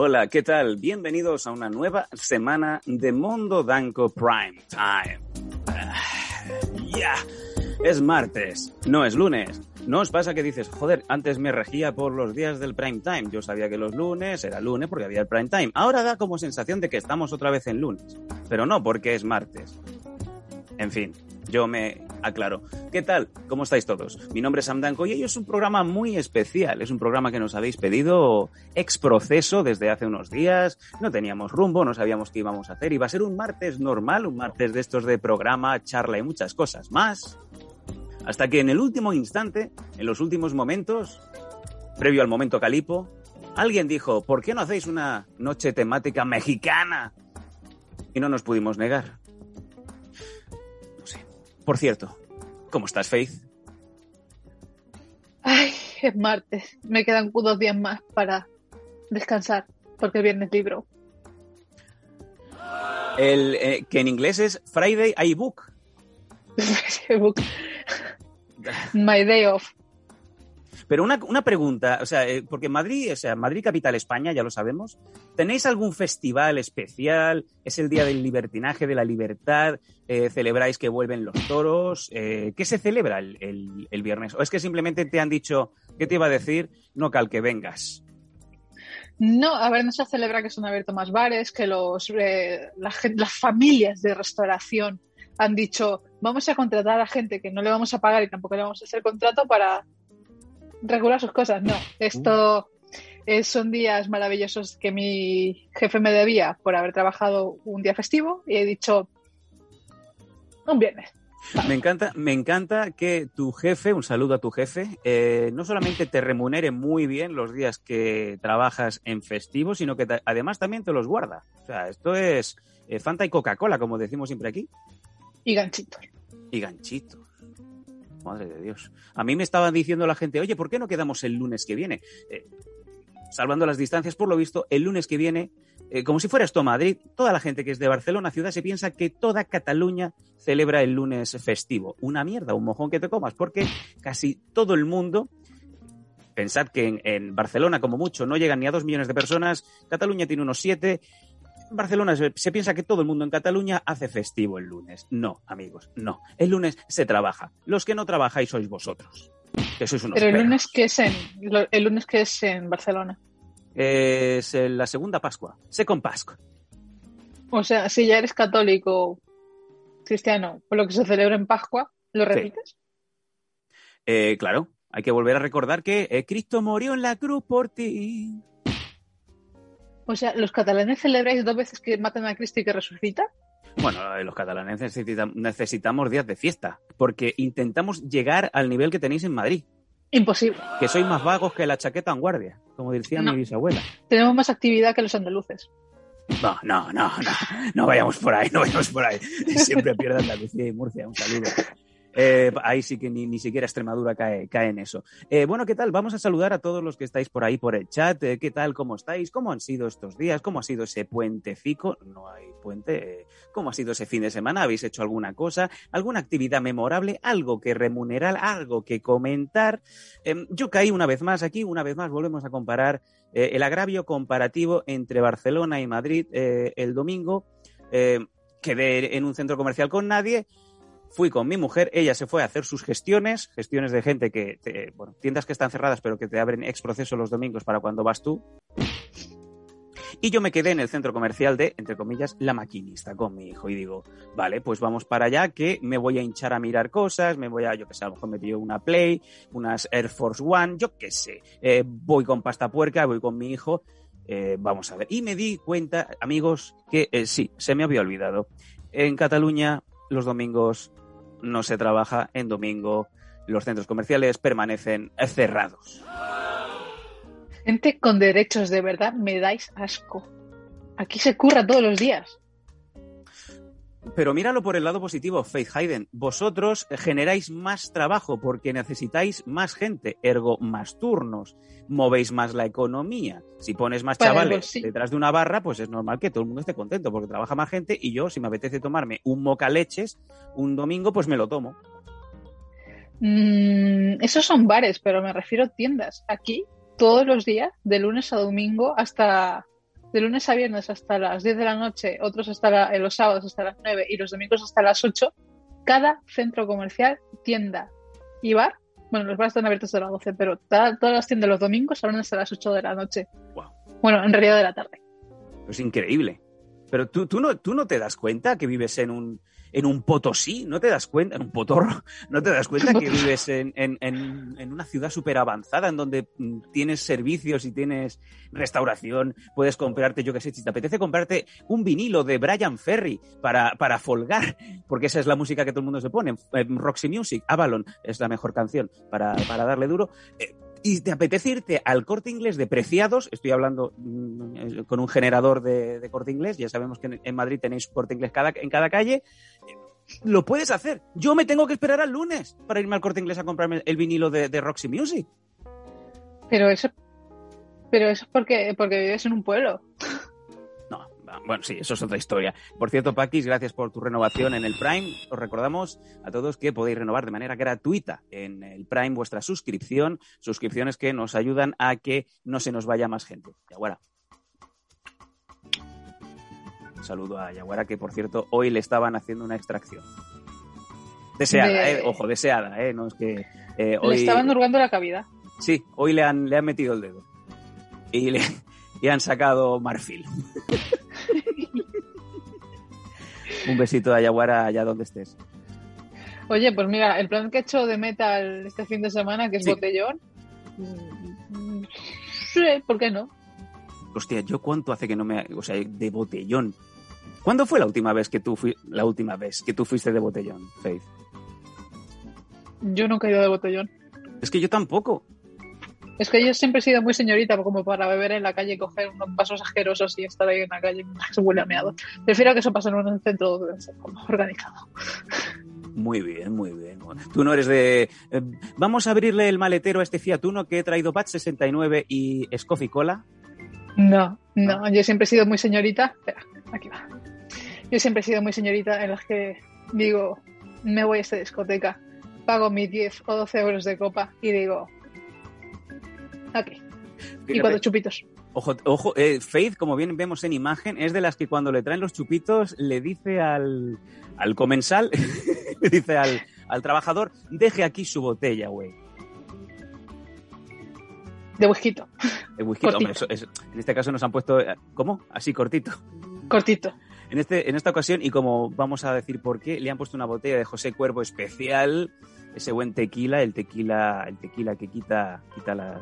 Hola, ¿qué tal? Bienvenidos a una nueva semana de Mundo Danco Prime Time. Ah, Ya, es martes, no es lunes. ¿No os pasa que dices, joder, antes me regía por los días del prime time? Yo sabía que los lunes era lunes porque había el prime time. Ahora da como sensación de que estamos otra vez en lunes. Pero no, porque es martes. En fin, yo me aclaro. ¿Qué tal? ¿Cómo estáis todos? Mi nombre es Sam Danco y hoy es un programa muy especial. Es un programa que nos habéis pedido ex proceso desde hace unos días. No teníamos rumbo, no sabíamos qué íbamos a hacer. Iba a ser un martes normal, un martes de estos de programa, charla y muchas cosas más. Hasta que en el último instante, en los últimos momentos, previo al momento calipo, alguien dijo, ¿por qué no hacéis una noche temática mexicana? Y no nos pudimos negar. Por cierto, ¿cómo estás, Faith? Ay, es martes. Me quedan dos días más para descansar, porque el viernes libro. El, eh, que en inglés es Friday iBook. My day off. Pero una, una pregunta, o sea, eh, porque Madrid, o sea, Madrid capital España, ya lo sabemos. ¿Tenéis algún festival especial? ¿Es el día del libertinaje, de la libertad? Eh, ¿Celebráis que vuelven los toros? Eh, ¿Qué se celebra el, el- viernes? ¿O es que simplemente te han dicho, ¿qué te iba a decir? No cal que vengas. No, a ver, no se celebra que se han abierto más bares, que los, las familias de restauración han dicho, vamos a contratar a gente que no le vamos a pagar y tampoco le vamos a hacer contrato para regular sus cosas. No, esto eh, son días maravillosos que mi jefe me debía por haber trabajado un día festivo y he dicho, un viernes. Me encanta, me encanta que tu jefe, un saludo a tu jefe, eh, no solamente te remunere muy bien los días que trabajas en festivo, sino que además también te los guarda. O sea, esto es eh, Fanta y Coca-Cola, como decimos siempre aquí, Y ganchitos. y ganchitos. Madre de Dios. A mí me estaban diciendo la gente, oye, ¿por qué no quedamos el lunes que viene? Eh, salvando las distancias, por lo visto, el lunes que viene, eh, como si fuera esto Madrid, toda la gente que es de Barcelona ciudad se piensa que toda Cataluña celebra el lunes festivo. Una mierda, un mojón que te comas, porque casi todo el mundo, pensad que en, en Barcelona como mucho no llegan ni a dos millones de personas, Cataluña tiene unos siete. Barcelona se, se piensa que todo el mundo en Cataluña hace festivo el lunes. No, amigos, no. El lunes se trabaja. Los que no trabajáis sois vosotros. Que sois unos Pero el perros. lunes que es en el lunes que es en Barcelona. Es la segunda Pascua. Second Pascua. O sea, si ya eres católico cristiano, por lo que se celebra en Pascua, ¿lo Sí. repites? Eh, claro, hay que volver a recordar que eh, Cristo murió en la cruz por ti. O sea, ¿los catalanes celebráis dos veces que matan a Cristo y que resucita? Bueno, eh, los catalanes necesitam- necesitamos días de fiesta, porque intentamos llegar al nivel que tenéis en Madrid, Imposible. que sois más vagos que la chaqueta en guardia, como decía No. mi bisabuela. Tenemos más actividad que los andaluces. No, no, no, no, no vayamos por ahí, no vayamos por ahí. Siempre pierdan Andalucía y Murcia, un saludo. Eh, ahí sí que ni, ni siquiera Extremadura cae, cae en eso. Eh, bueno, ¿qué tal? Vamos a saludar a todos los que estáis por ahí por el chat. Eh, ¿Qué tal? ¿Cómo estáis? ¿Cómo han sido estos días? ¿Cómo ha sido ese puentecico? No hay puente. ¿Cómo ha sido ese fin de semana? ¿Habéis hecho alguna cosa? ¿Alguna actividad memorable? ¿Algo que remunerar? ¿Algo que comentar? Eh, yo caí una vez más aquí, una vez más volvemos a comparar el agravio comparativo entre Barcelona y Madrid el domingo. Quedé en un centro comercial con nadie fui con mi mujer, ella se fue a hacer sus gestiones, gestiones de gente que, te- bueno, tiendas que están cerradas pero que te abren ex proceso los domingos para cuando vas tú. Y yo me quedé en el centro comercial de, entre comillas, la maquinista con mi hijo. Y digo, vale, pues vamos para allá, que me voy a hinchar a mirar cosas, me voy a, yo que sé, a lo mejor me pillo una Play, unas Air Force One, yo qué sé. Eh, voy con pasta puerca, voy con mi hijo. eh, vamos a ver. Y me di cuenta, amigos, que eh, sí, se me había olvidado. En Cataluña, los domingos no se trabaja. En domingo, los centros comerciales permanecen cerrados. Gente con derechos, de verdad, me dais asco. Aquí se curra todos los días. Pero míralo por el lado positivo, Faith Hayden. Vosotros generáis más trabajo porque necesitáis más gente, ergo más turnos. Movéis más la economía. Si pones más Para chavales detrás de una barra, pues es normal que todo el mundo esté contento porque trabaja más gente y yo, si me apetece tomarme un moca leches un domingo, pues me lo tomo. Mm, esos son bares, pero me refiero a tiendas. Aquí, todos los días, de lunes a domingo, hasta. De lunes a viernes hasta las 10 de la noche, otros hasta la- eh, los sábados hasta las 9 y los domingos hasta las 8, cada centro comercial, tienda y bar, bueno, los bares están abiertos de las 12, pero todas las tiendas los domingos abren hasta las 8 de la noche. Wow. Bueno, en realidad de la tarde. Es increíble. Pero tú, tú, no, tú no te das cuenta que vives en un, en un Potosí, no te das cuenta, en un Potorro, no te das cuenta que vives en, en, en, en una ciudad súper avanzada en donde mm, tienes servicios y tienes restauración, puedes comprarte, yo qué sé, si te apetece comprarte un vinilo de Brian Ferry para, para folgar, porque esa es la música que todo el mundo se pone, eh, Roxy Music, Avalon es la mejor canción para, para darle duro. Eh, y te apetece irte al corte inglés de preciados, estoy hablando mm, con un generador de, de corte inglés, ya sabemos que en, Madrid tenéis corte inglés en cada calle, lo puedes hacer. Yo me tengo que esperar al lunes para irme al corte inglés a comprarme el vinilo de, de Roxy Music. Pero eso, pero eso es porque, porque vives en un pueblo. Va, bueno, sí, eso es otra historia. Por cierto, Paquis, gracias por tu renovación en el Prime. Os recordamos a todos que podéis renovar de manera gratuita en el Prime vuestra suscripción, suscripciones que nos ayudan a que no se nos vaya más gente. Yaguara. Un saludo a Yaguara, que por cierto, hoy le estaban haciendo una extracción. Deseada, De- eh, ojo, deseada, eh, no es que eh, Le hoy... estaban hurgando la cavidad. Sí, hoy le han, le han metido el dedo. Y le y han sacado marfil. Un besito a Yaguara allá donde estés. Oye, pues mira, el plan que he hecho de metal este fin de semana, que es Sí. botellón, mm, sí, ¿por qué no? Hostia, ¿yo cuánto hace que no me... O sea, de botellón. ¿Cuándo fue la última vez que tú fui, la última vez que tú fuiste de botellón, Faith? Yo nunca he ido de botellón. Es que yo tampoco. Es que yo siempre he sido muy señorita como para beber en la calle y coger unos vasos asquerosos y estar ahí en la calle que se huele a meado. Prefiero que eso pase en un centro organizado. Muy bien, muy bien. Tú no eres de... eh, vamos a abrirle el maletero a este Fiat Uno que he traído Pat 69 y Scoffy Cola. No, no, yo siempre he sido muy señorita. Espera, aquí va. Yo siempre he sido muy señorita en las que digo, me voy a esta discoteca, pago mis 10 o 12 euros de copa y digo, Y Fíjate. cuatro chupitos. Ojo, ojo eh, Faith, como bien vemos en imagen, es de las que cuando le traen los chupitos le dice al, al comensal, le dice al, al trabajador, deje aquí su botella, güey. De. El whisky, Cortito. hombre, eso- eso- en este caso nos han puesto, eh, ¿cómo? Así cortito. Cortito. En, este, en esta ocasión, y como vamos a decir por qué, le han puesto una botella de José Cuervo especial, ese buen tequila, el tequila, el tequila que quita, quita las,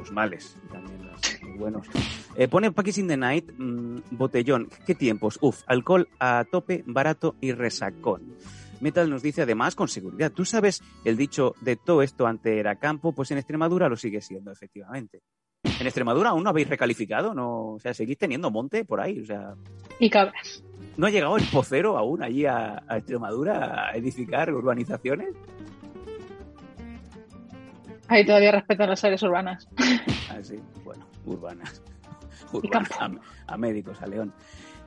los males y también los buenos. Eh, pone Package in the Night, mm, botellón. ¿Qué tiempos? Uf, alcohol a tope, barato y resacón. Metal nos dice además con seguridad. ¿Tú sabes el dicho de todo esto ante era campo? Pues en Extremadura lo sigue siendo, efectivamente. En Extremadura aún no habéis recalificado, no, o sea, seguís teniendo monte por ahí, o sea, Y cabras. ¿no ha llegado el pocero aún allí a, a Extremadura a edificar urbanizaciones? Ahí todavía respetan las áreas urbanas. Ah, sí, bueno, urbanas. Urbanas, a, a médicos, a León.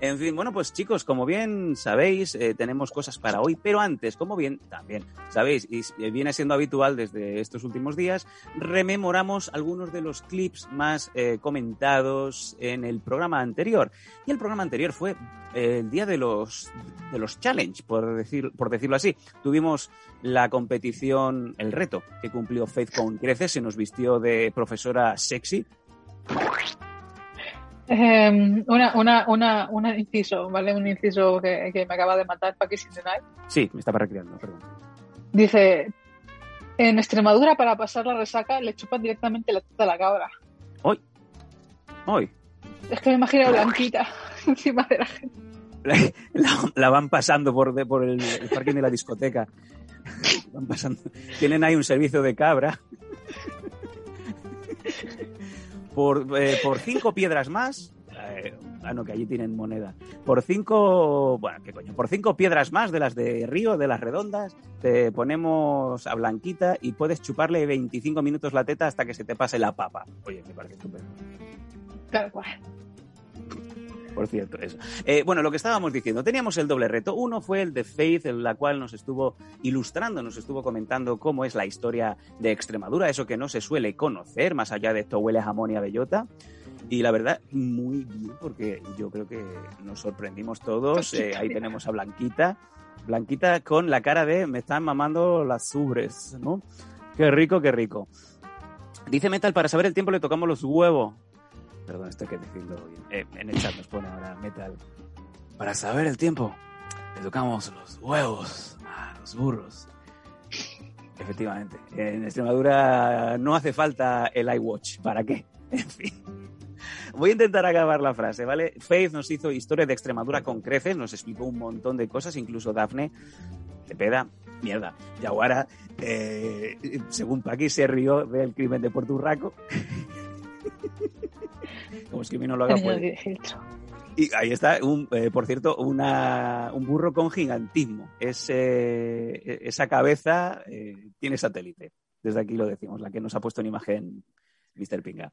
En fin, bueno, pues chicos, como bien sabéis, eh, tenemos cosas para hoy, pero antes, como bien también sabéis, y viene siendo habitual desde estos últimos días, rememoramos algunos de los clips más eh, comentados en el programa anterior. Y el programa anterior fue eh, el día de los, de los challenge, por, decir, por decirlo así. Tuvimos la competición, el reto que cumplió Faith con Creces, se nos vistió de profesora sexy eh, una, una, una, un inciso, ¿vale? Un inciso que, que me acaba de matar Paquis Night. Sí, me estaba recreando, perdón. Dice, en Extremadura para pasar la resaca le chupan directamente la teta a la cabra. Hoy. Hoy. Es que me imagino Blanquita encima de la gente. La, van pasando por, de, por el, el, parking de la discoteca. Van pasando. Tienen ahí un servicio de cabra por, eh, por cinco piedras más. Eh, ah, no, que allí tienen moneda. Por cinco. Bueno, ¿qué coño? Por cinco piedras más de las de Río, de las redondas, te ponemos a Blanquita y puedes chuparle 25 minutos la teta hasta que se te pase la papa. Oye, me parece estupendo. Tal cual por cierto, eso. Eh, bueno, lo que estábamos diciendo, teníamos el doble reto. Uno fue el de Faith, en la cual nos estuvo ilustrando, nos estuvo comentando cómo es la historia de Extremadura, eso que no se suele conocer, más allá de esto huele a jamón y a bellota. Y la verdad, muy bien, porque yo creo que nos sorprendimos todos. Eh, ahí tenemos a Blanquita. Blanquita con la cara de me están mamando las ubres, ¿no? Qué rico, qué rico. Dice Metal, para saber el tiempo le tocamos los huevos. Perdón, esto hay que decirlo bien. Eh, en el chat nos pone ahora Metal. Para saber el tiempo, le tocamos los huevos a los burros. Efectivamente. En Extremadura no hace falta el iWatch. ¿Para qué? En fin. Voy a intentar acabar la frase, ¿vale? Faith nos hizo historia de Extremadura con creces, nos explicó un montón de cosas, incluso Dafne, te peda, mierda. Yaguara, eh, según Paqui, se rió del crimen de Puerto Urraco. Como es que no lo haga puede. Y ahí está, un, eh, por cierto, una, un burro con gigantismo. Es, eh, esa cabeza eh, tiene satélite. Desde aquí lo decimos, la que nos ha puesto en imagen Mr. Pinga.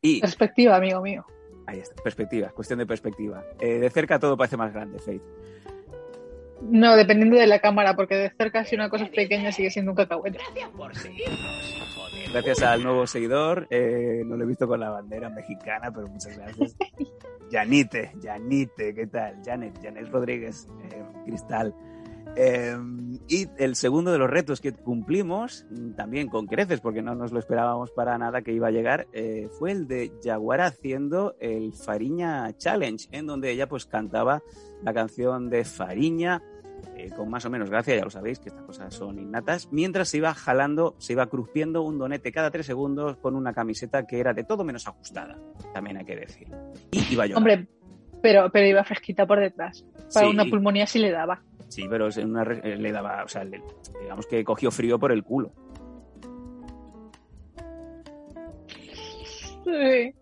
Y, perspectiva, amigo mío. Ahí está, perspectiva, cuestión de perspectiva. de cerca todo parece más grande, Faith. No, dependiendo de la cámara, porque de cerca si una cosa es pequeña sigue siendo un cacahuete. Gracias por Gracias al nuevo seguidor. Eh, no lo he visto con la bandera mexicana, pero muchas gracias. Yanite, Yanite, ¿qué tal? Janet, Janet Rodríguez, eh, Cristal. Eh, y el segundo de los retos que cumplimos, también con creces, porque no nos lo esperábamos para nada que iba a llegar, eh, fue el de Jaguara haciendo el Fariña Challenge, en donde ella pues cantaba la canción de Fariña, eh, con más o menos gracia, ya lo sabéis, que estas cosas son innatas, mientras se iba jalando, se iba crujiendo un donete cada tres segundos con una camiseta que era de todo menos ajustada, también hay que decir. Y iba yo. Hombre, pero, pero iba fresquita por detrás. Para una pulmonía sí le daba. Sí, pero una, eh, le daba, o sea, digamos que cogió frío por el culo. Sí.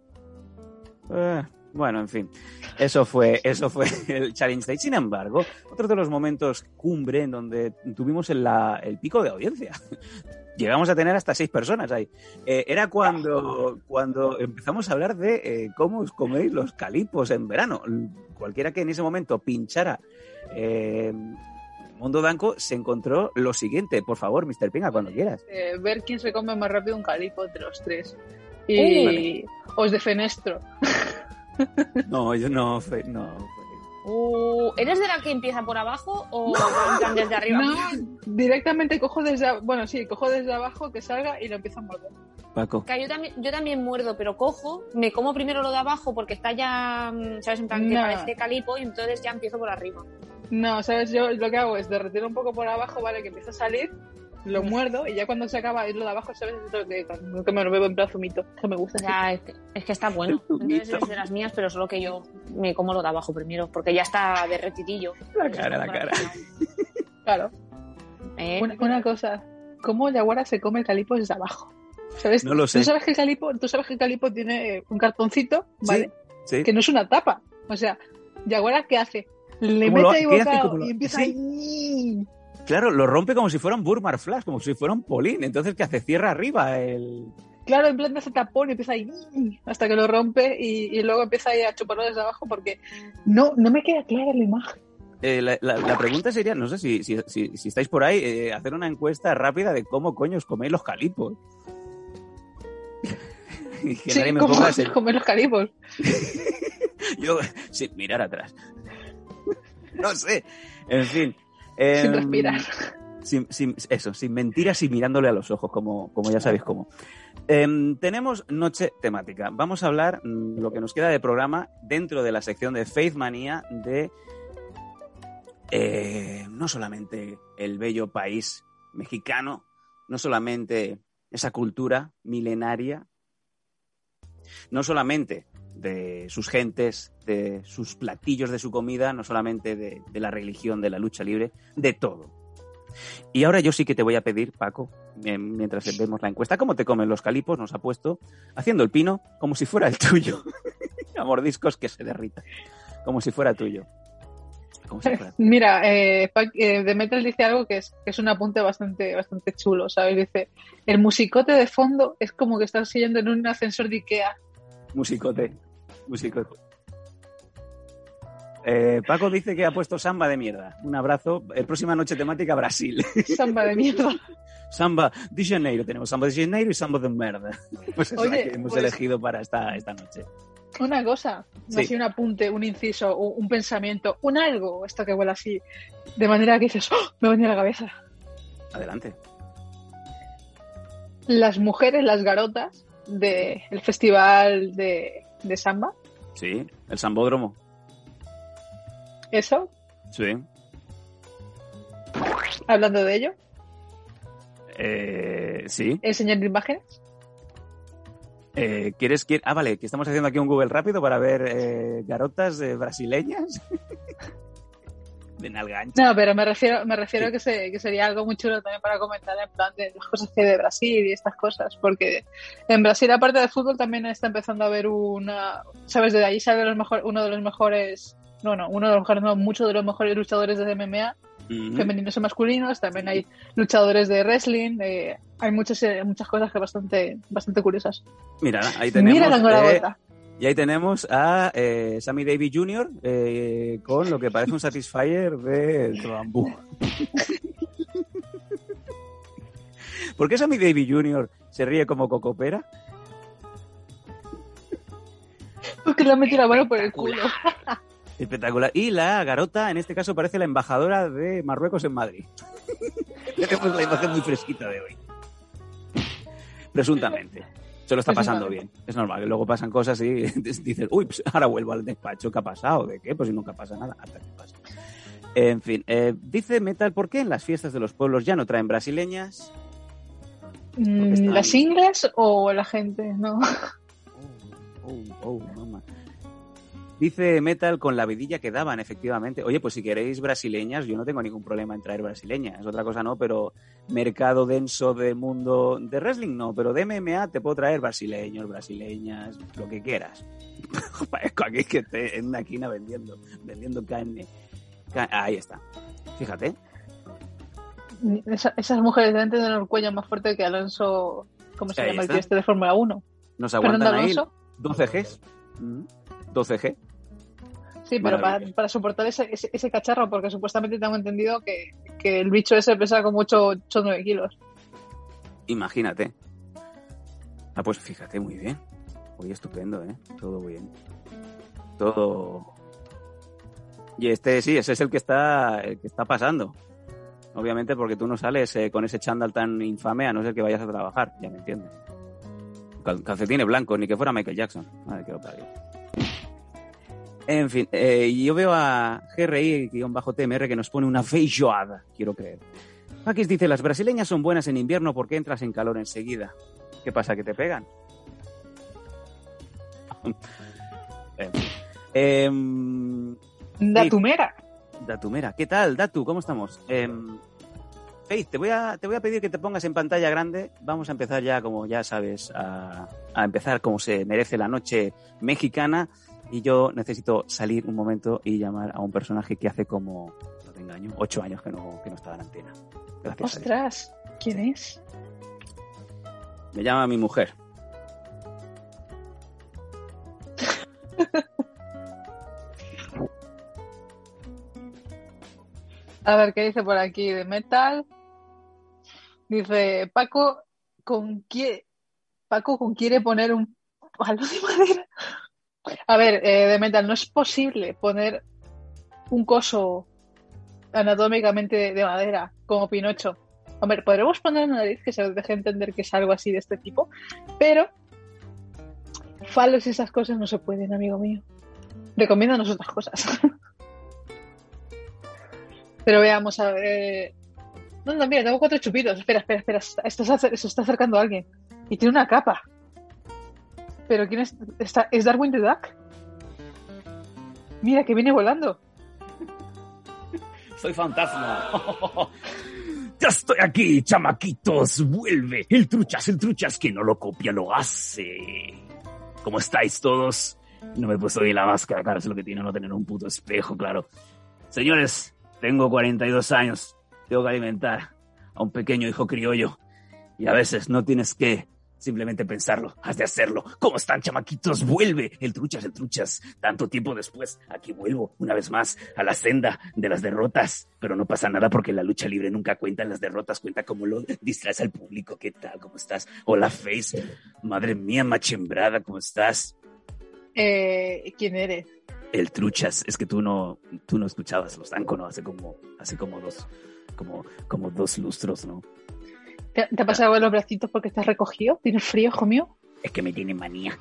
Eh, bueno, en fin. Eso fue, eso fue el Challenge Day. Sin embargo, otro de los momentos cumbre en donde tuvimos el, el pico de audiencia. Llegamos a tener hasta seis personas ahí. Eh, era cuando, cuando empezamos a hablar de eh, cómo os coméis los calipos en verano. Cualquiera que en ese momento pinchara eh, Mundo Danco se encontró lo siguiente. Por favor, Mr. Pinga, cuando quieras. ver quién se come más rápido un calipo entre los tres. Y os defenestro. No, yo no, no. Uh, ¿Eres de la que empieza por abajo o desde arriba? No, directamente cojo desde bueno, sí, cojo desde abajo que salga y lo empiezo a morder. Paco. yo, también, yo también muerdo, pero cojo, me como primero lo de abajo porque está ya, mm, ¿sabes? En plan que parece calipo y entonces ya empiezo por arriba. No, ¿sabes? Yo lo que hago es derretir un poco por abajo, ¿vale? Que empieza a salir lo muerdo y ya cuando se acaba lo de abajo, ¿sabes? Lo que, que me lo bebo en plan zumito, que me gusta. Ya, es que, es que, está bueno. Entonces es de las mías, pero solo que yo me como lo de abajo primero, porque ya está derretidillo. La cara, la cara. Claro. ¿Eh? Una, una, cosa, ¿cómo Yaguara se come el calipo desde abajo? ¿Sabes? No lo sé. ¿Tú sabes que el calipo, tú sabes que el calipo tiene un cartoncito, ¿vale? Sí, Que no es una tapa. O sea, Yaguara, ¿qué hace? Le mete ahí bocado y empieza ¿Sí? Claro, lo rompe como si fuera un Burmar Flash, como si fuera un Polín. Entonces, ¿qué hace? Cierra arriba el, Claro, en plan ese tapón y empieza ahí hasta que lo rompe y, luego empieza ahí a chuparlo desde abajo porque no, no me queda clara la imagen. Eh, la, pregunta sería, no sé si, si, si, estáis por ahí, eh, hacer una encuesta rápida de cómo coño os coméis los calipos. sí, ¿cómo comer los calipos? Yo, sin mirar atrás. no sé. En fin. sin em, respirar. Sin, eso, sin mentiras y mirándole a los ojos, como, como ya sabéis cómo. Em, tenemos noche temática. Vamos a hablar mm, lo que nos queda de programa dentro de la sección de Faith Manía de eh, no solamente el bello país mexicano, no solamente esa cultura milenaria, no solamente de sus gentes, de sus platillos de su comida, no solamente de, la religión, de la lucha libre, de todo. Y ahora yo sí que te voy a pedir, Paco, mientras vemos la encuesta, cómo te comen los calipos, nos ha puesto, haciendo el pino como si fuera el tuyo. a mordiscos que se derrita, como si fuera tuyo. Mira, eh, eh, Demeter dice algo que es, que es un apunte bastante, bastante chulo, ¿sabes? Dice, el musicote de fondo es como que estás siguiendo en un ascensor de Ikea. Musicote, musicote. Eh, Paco dice que ha puesto samba de mierda. Un abrazo. El próxima noche temática Brasil. Samba de mierda. samba de Janeiro. Tenemos samba de Janeiro y samba de mierda. Pues es que hemos pues elegido para esta, esta noche. Una cosa, no así un apunte, un inciso, un, pensamiento, un algo, esto que huele así, de manera que dices, ¡Oh! me venía a la cabeza. Adelante. Las mujeres, las garotas del festival de, de samba. Sí, el sambódromo. ¿Eso? Sí. Hablando de ello. Eh, sí. ¿Enseñando imágenes? Eh, ¿Quieres que.? Ah, vale, que estamos haciendo aquí un Google rápido para ver eh, garotas eh, brasileñas. de nalgancha. No, pero me refiero, me refiero a que, que sería algo muy chulo también para comentar en plan de las cosas que hay de Brasil y estas cosas. Porque en Brasil, aparte de fútbol, también está empezando a haber una. ¿Sabes? De ahí sale los mejor, uno de los mejores. No, no, uno de los mejores, no, muchos de los mejores luchadores de MMA femeninos y masculinos, también hay luchadores de wrestling, eh, hay muchas, eh, muchas cosas que bastante, bastante curiosas. Mira, ahí tenemos... Eh, y ahí tenemos a Sammy Davis Jr. con lo que parece un Satisfyer de, bambú. ¿Por qué Sammy Davis Jr. se ríe como cocopera? Porque le ha metido la mano por el culo. Espectacular. Y la garota, en este caso, parece la embajadora de Marruecos en Madrid. Tenemos la imagen muy fresquita de hoy. Presuntamente. Se lo está pasando bien. Es normal que luego pasan cosas y dices, uy, pues ahora vuelvo al despacho. ¿Qué ha pasado? ¿De qué? Pues si nunca pasa nada. Hasta que pasa. En fin, eh, dice Metal, ¿por qué en las fiestas de los pueblos ya no traen brasileñas? Mm, ¿Las ingles o la gente? No. Oh, oh, oh, mamá. Dice Metal con la vidilla que daban, efectivamente. Oye, pues si queréis brasileñas, yo no tengo ningún problema en traer brasileñas. Otra cosa no, pero mercado denso de mundo de wrestling no, pero de MMA te puedo traer brasileños, brasileñas, lo que quieras. Parezco aquí que esté en una esquina vendiendo, vendiendo carne. Ahí está. Fíjate. esas mujeres deben tener el cuello más fuerte que Alonso, ¿cómo se llama el tío este de Fórmula 1? Nos aguantan ahí 12 Gs. 12G. Sí, pero para, soportar ese, ese, cacharro, porque supuestamente tengo entendido que, el bicho ese pesa como 8 o 9 kilos. Imagínate. Ah, pues fíjate, muy bien. Muy estupendo, ¿eh? Todo bien. Todo. Y este sí, ese es el que está, el que está pasando. Obviamente porque tú no sales eh, con ese chándal tan infame a no ser que vayas a trabajar, ya me entiendes. Calcetines blancos, ni que fuera Michael Jackson. Madre lo en fin, eh, yo veo a GRI-TMR que nos pone una feijoada, quiero creer. Paquis dice, las brasileñas son buenas en invierno porque entras en calor enseguida. ¿Qué pasa, que te pegan? eh, Datumera. Datumera, ¿qué tal, Datu? ¿Cómo estamos? Faith, te voy, a, te voy a pedir que te pongas en pantalla grande. Vamos a empezar ya, como ya sabes, a, a empezar como se merece la noche mexicana y yo necesito salir un momento y llamar a un personaje que hace como, no te engaño, ocho años que no, que no estaba en antena. Gracias. Ostras, ¿quién es? Me llama mi mujer. a ver qué dice por aquí de Metal. Dice Paco con quiere Paco con quiere poner un palo de madera a ver, eh, de Metal, no es posible poner un coso anatómicamente de madera, como Pinocho. Hombre, podremos poner una nariz que se deje entender que es algo así de este tipo, pero falos y esas cosas no se pueden, amigo mío. Recomiéndanos otras cosas. pero veamos, a ver. No, no, mira, tengo cuatro chupitos. Espera, espera, espera. Esto se, está acercando a alguien. Y tiene una capa. ¿Pero quién es? Está, ¿Es Darwin the Duck? Mira, que viene volando. Soy fantasma. ya estoy aquí, chamaquitos. Vuelve. El truchas, el truchas que no lo copia, lo hace. ¿Cómo estáis todos? No me he puesto bien la máscara, claro, es lo que tiene no tener un puto espejo, claro. Señores, tengo 42 años. Tengo que alimentar a un pequeño hijo criollo. Y a veces no tienes que simplemente pensarlo, has de hacerlo. ¿Cómo están, chamaquitos? Vuelve el truchas, el truchas. Tanto tiempo después, aquí vuelvo una vez más a la senda de las derrotas. Pero no pasa nada porque la lucha libre nunca cuenta las derrotas, cuenta cómo lo distraes al público. ¿Qué tal? ¿Cómo estás? Hola, Face. Madre mía, machembrada, ¿cómo estás? Eh, ¿Quién eres? El truchas. Es que tú no, tú no escuchabas los Danco, ¿no? Hace como, hace como dos, como, como dos lustros, ¿no? ¿Te, ha pasado los bracitos porque estás recogido? ¿Tienes frío, hijo mío? Es que me tiene manía.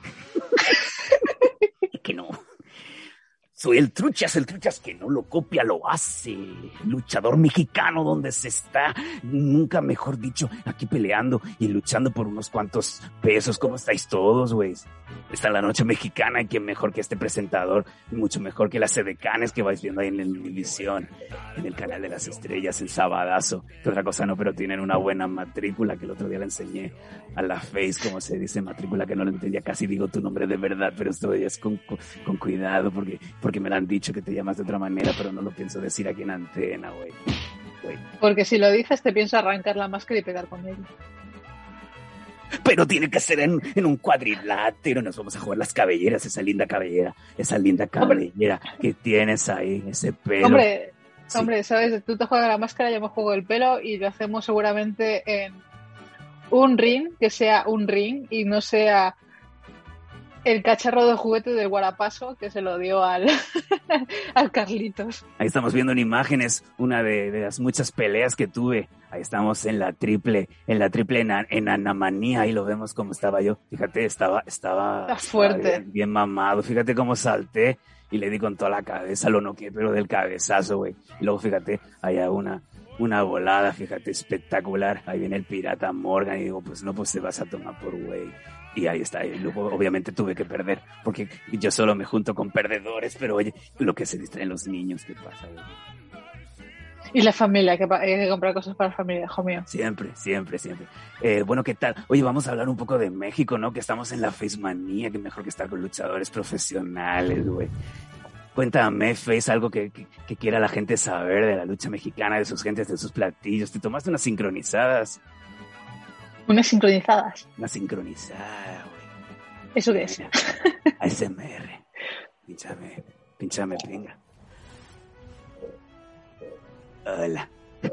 Que. Soy el Truchas, el Truchas que no lo copia, lo hace. Luchador mexicano donde se está, nunca mejor dicho, aquí peleando y luchando por unos cuantos pesos. ¿Cómo estáis todos, güey? Está la noche mexicana quién mejor que este presentador, mucho mejor que las edecanes que vais viendo ahí en la televisión, en el canal de las estrellas, en Sabadazo. Que otra cosa no, pero tienen una buena matrícula que el otro día le enseñé a la Face, como se dice, matrícula que no lo entendía, casi digo tu nombre de verdad, pero esto es con, con, cuidado porque porque me lo han dicho que te llamas de otra manera, pero no lo pienso decir aquí en antena, güey. Porque si lo dices, te pienso arrancar la máscara y pegar con ella. Pero tiene que ser en, un cuadrilátero. Nos vamos a jugar las cabelleras, esa linda cabellera, esa linda cabellera que tienes ahí, ese pelo. Hombre, hombre, sabes, tú te juegas la máscara, yo me juego el pelo y lo hacemos seguramente en un ring, que sea un ring y no sea el cacharro de juguete del Guarapaso que se lo dio al, al Carlitos. Ahí estamos viendo en imágenes una de, las muchas peleas que tuve. Ahí estamos en la triple, en la triple en, Anamanía, ahí lo vemos como estaba yo. Fíjate, estaba, estaba, fuerte. bien, mamado. Fíjate cómo salté y le di con toda la cabeza, lo noqué, pero del cabezazo, güey. Y luego fíjate, hay una, una volada, fíjate, espectacular. Ahí viene el pirata Morgan y digo, pues no, pues se vas a tomar por güey. Y ahí está. Y luego, obviamente, tuve que perder, porque yo solo me junto con perdedores, pero oye, lo que se distraen los niños, ¿qué pasa? Y la familia, que hay que comprar cosas para la familia, hijo mío. Siempre, siempre, siempre. Eh, bueno, ¿qué tal? Oye, vamos a hablar un poco de México, ¿no? Que estamos en la Face Manía, que mejor que estar con luchadores profesionales, güey. Cuéntame, Face, algo que, que, quiera la gente saber de la lucha mexicana, de sus gentes, de sus platillos. Te tomaste unas sincronizadas. Unas sincronizadas. Una sincronizada, güey. ¿Eso qué es? ASMR. Pinchame, pinchame, pinga. Hola.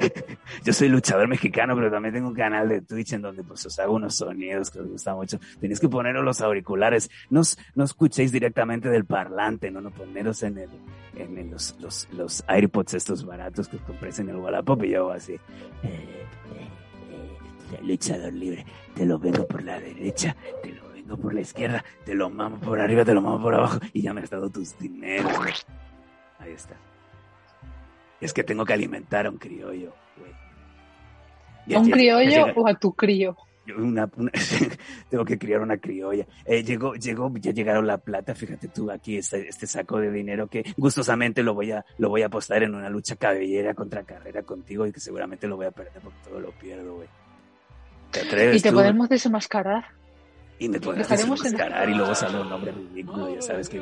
Yo soy luchador mexicano, pero también tengo un canal de Twitch en donde pues os hago unos sonidos que os gusta mucho. Tenéis que poneros los auriculares. No, no escuchéis directamente del parlante, no, no poneros en el, en los, los, los AirPods estos baratos que compréis en el Wallapop y yo así. Eh, luchador libre, te lo vengo por la derecha, te lo vengo por la izquierda, te lo mamo por arriba, te lo mamo por abajo y ya me has dado tus dineros. Ahí está. Es que tengo que alimentar a un criollo, ¿A un criollo o a tu crío? tengo que criar una criolla. Eh, llegó, llegó, ya llegaron la plata, fíjate tú aquí este, este, saco de dinero que gustosamente lo voy a, lo voy a apostar en una lucha cabellera contra carrera contigo y que seguramente lo voy a perder porque todo lo pierdo, güey. Y te podemos desenmascarar. Y me podemos desenmascarar y luego sale un nombre ridículo, ya sabes que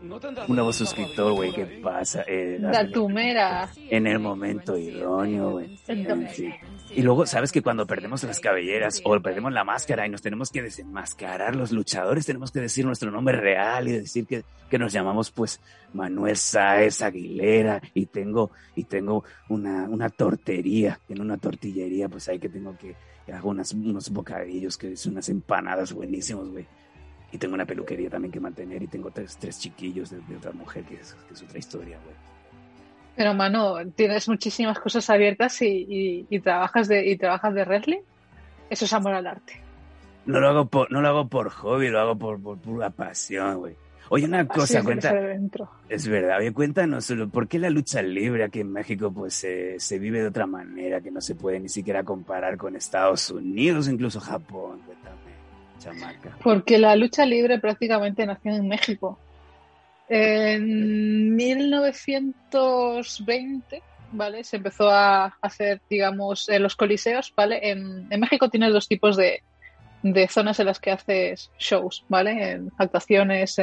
un nuevo suscriptor, güey, ¿qué pasa? Eh, La tumera. en el momento idóneo, güey. En fin. Y luego, ¿sabes que cuando perdemos las cabelleras o perdemos la máscara y nos tenemos que desenmascarar los luchadores, tenemos que decir nuestro nombre real y decir que, que nos llamamos, pues, Manuel Sáez Aguilera y tengo, y tengo una, una tortería, en una tortillería, pues ahí que tengo que, que hago unas, unos bocadillos, que son unas empanadas buenísimos, güey. Y tengo una peluquería también que mantener y tengo tres, tres chiquillos de, de otra mujer, que es, que es otra historia, güey. Pero, mano, tienes muchísimas cosas abiertas y, y, y trabajas de y trabajas de wrestling. Eso es amor al arte. No lo hago por, no lo hago por hobby, lo hago por, por pura pasión, güey. Oye, una cosa, cuenta, es verdad, oye, cuéntanos, ¿por qué la lucha libre aquí en México pues se se vive de otra manera que no se puede ni siquiera comparar con Estados Unidos, incluso Japón? Cuéntame, chamaca. Porque la lucha libre prácticamente nació en México. En 1920, ¿vale? Se empezó a hacer, digamos, en los coliseos, ¿vale? En, en México tienes dos tipos de, de zonas en las que haces shows, ¿vale? En actuaciones,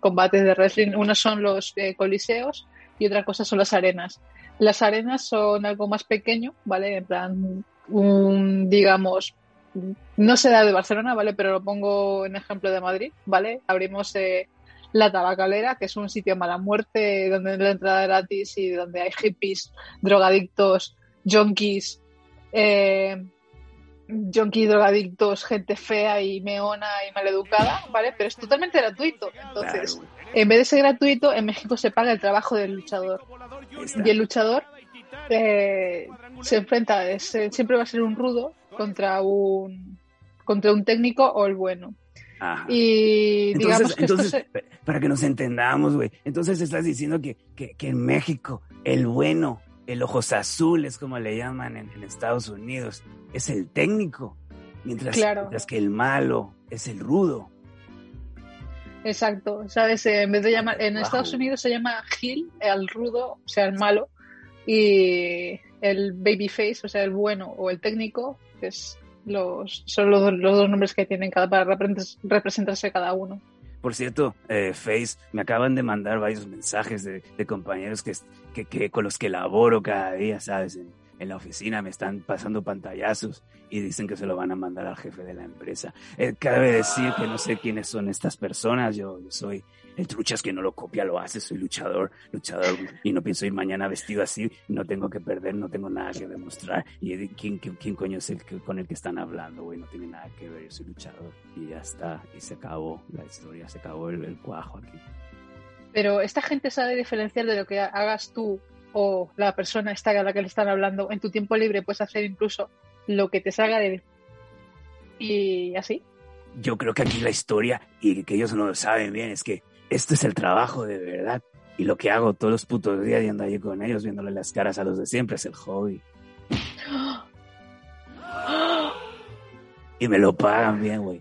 combates de wrestling. Unos son los eh, coliseos y otra cosa son las arenas. Las arenas son algo más pequeño, ¿vale? En plan, un, digamos, no se da de Barcelona, ¿vale? Pero lo pongo en ejemplo de Madrid, ¿vale? Abrimos eh, la Tabacalera, que es un sitio mala muerte, donde la entrada gratis y donde hay hippies, drogadictos, junkies, eh, junkies, drogadictos, gente fea y meona y maleducada, ¿vale? Pero es totalmente gratuito. Entonces, Claro, en vez de ser gratuito, en México se paga el trabajo del luchador. Y el luchador eh, se enfrenta, es- eh, siempre va a ser un rudo contra un contra un técnico o el bueno. Ajá. Y digamos Entonces, que entonces se- para que nos entendamos, güey, entonces estás diciendo que, que, que en México el bueno, el ojos azules, como le llaman en, en Estados Unidos, es el técnico, mientras, Claro. mientras que el malo es el rudo. Exacto, ¿sabes? En vez de llamar, en. Estados Unidos se llama Gil, el rudo, o sea, el malo, y el babyface, o sea, el bueno o el técnico, es los, son los, los dos nombres que tienen cada para repre- representarse cada uno. Por cierto, eh, Face, me acaban de mandar varios mensajes de, de compañeros que, que, que con los que laboro cada día, ¿sabes? En la oficina me están pasando pantallazos y dicen que se lo van a mandar al jefe de la empresa. Eh, cabe decir que no sé quiénes son estas personas, yo, yo soy el truchas que no lo copia, lo hace, soy luchador, luchador y no pienso ir mañana vestido así, no tengo que perder, no tengo nada que demostrar. ¿Y quién, quién, quién coño es el que, con el que están hablando, güey? No tiene nada que ver, yo soy luchador y ya está, y se acabó la historia, se acabó el, el cuajo aquí. Pero esta gente sabe diferenciar de lo que hagas tú o la persona esta a la que le están hablando. En tu tiempo libre puedes hacer incluso lo que te salga de... Y así. Yo creo que aquí la historia, y que ellos no lo saben bien, es que esto es el trabajo de verdad. Y lo que hago todos los putos días y ando allí con ellos viéndole las caras a los de siempre es el hobby. Y me lo pagan bien, güey.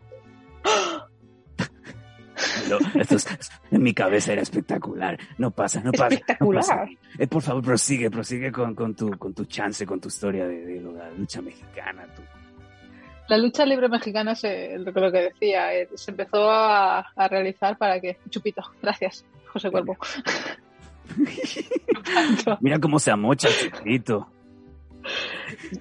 Lo- esto es- en mi cabeza era espectacular. No pasa, no pasa. no Espectacular. pasa. Eh, por favor, prosigue, prosigue con, con, tu, con tu chance, con tu historia de, de la lucha mexicana. La lucha libre mexicana, se, lo, que- decía, eh, se empezó a, a realizar para que... Chupito, gracias, José Cuervo. Mira cómo se amocha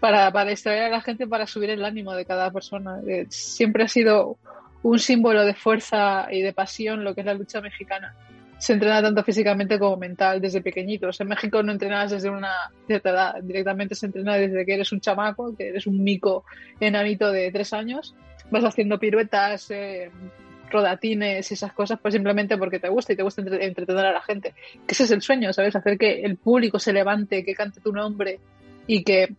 para, para distraer a la gente, para subir el ánimo de cada persona. Eh, siempre ha sido un símbolo de fuerza y de pasión lo que es la lucha mexicana. Se entrena tanto físicamente como mental desde pequeñitos. En México no entrenas desde una cierta edad, directamente se entrena desde que eres un chamaco, que eres un mico enanito de tres años. Vas haciendo piruetas, eh, rodatines y esas cosas, pues simplemente porque te gusta y te gusta entre- entretener a la gente. Ese es el sueño, ¿sabes? Hacer que el público se levante, que cante tu nombre y que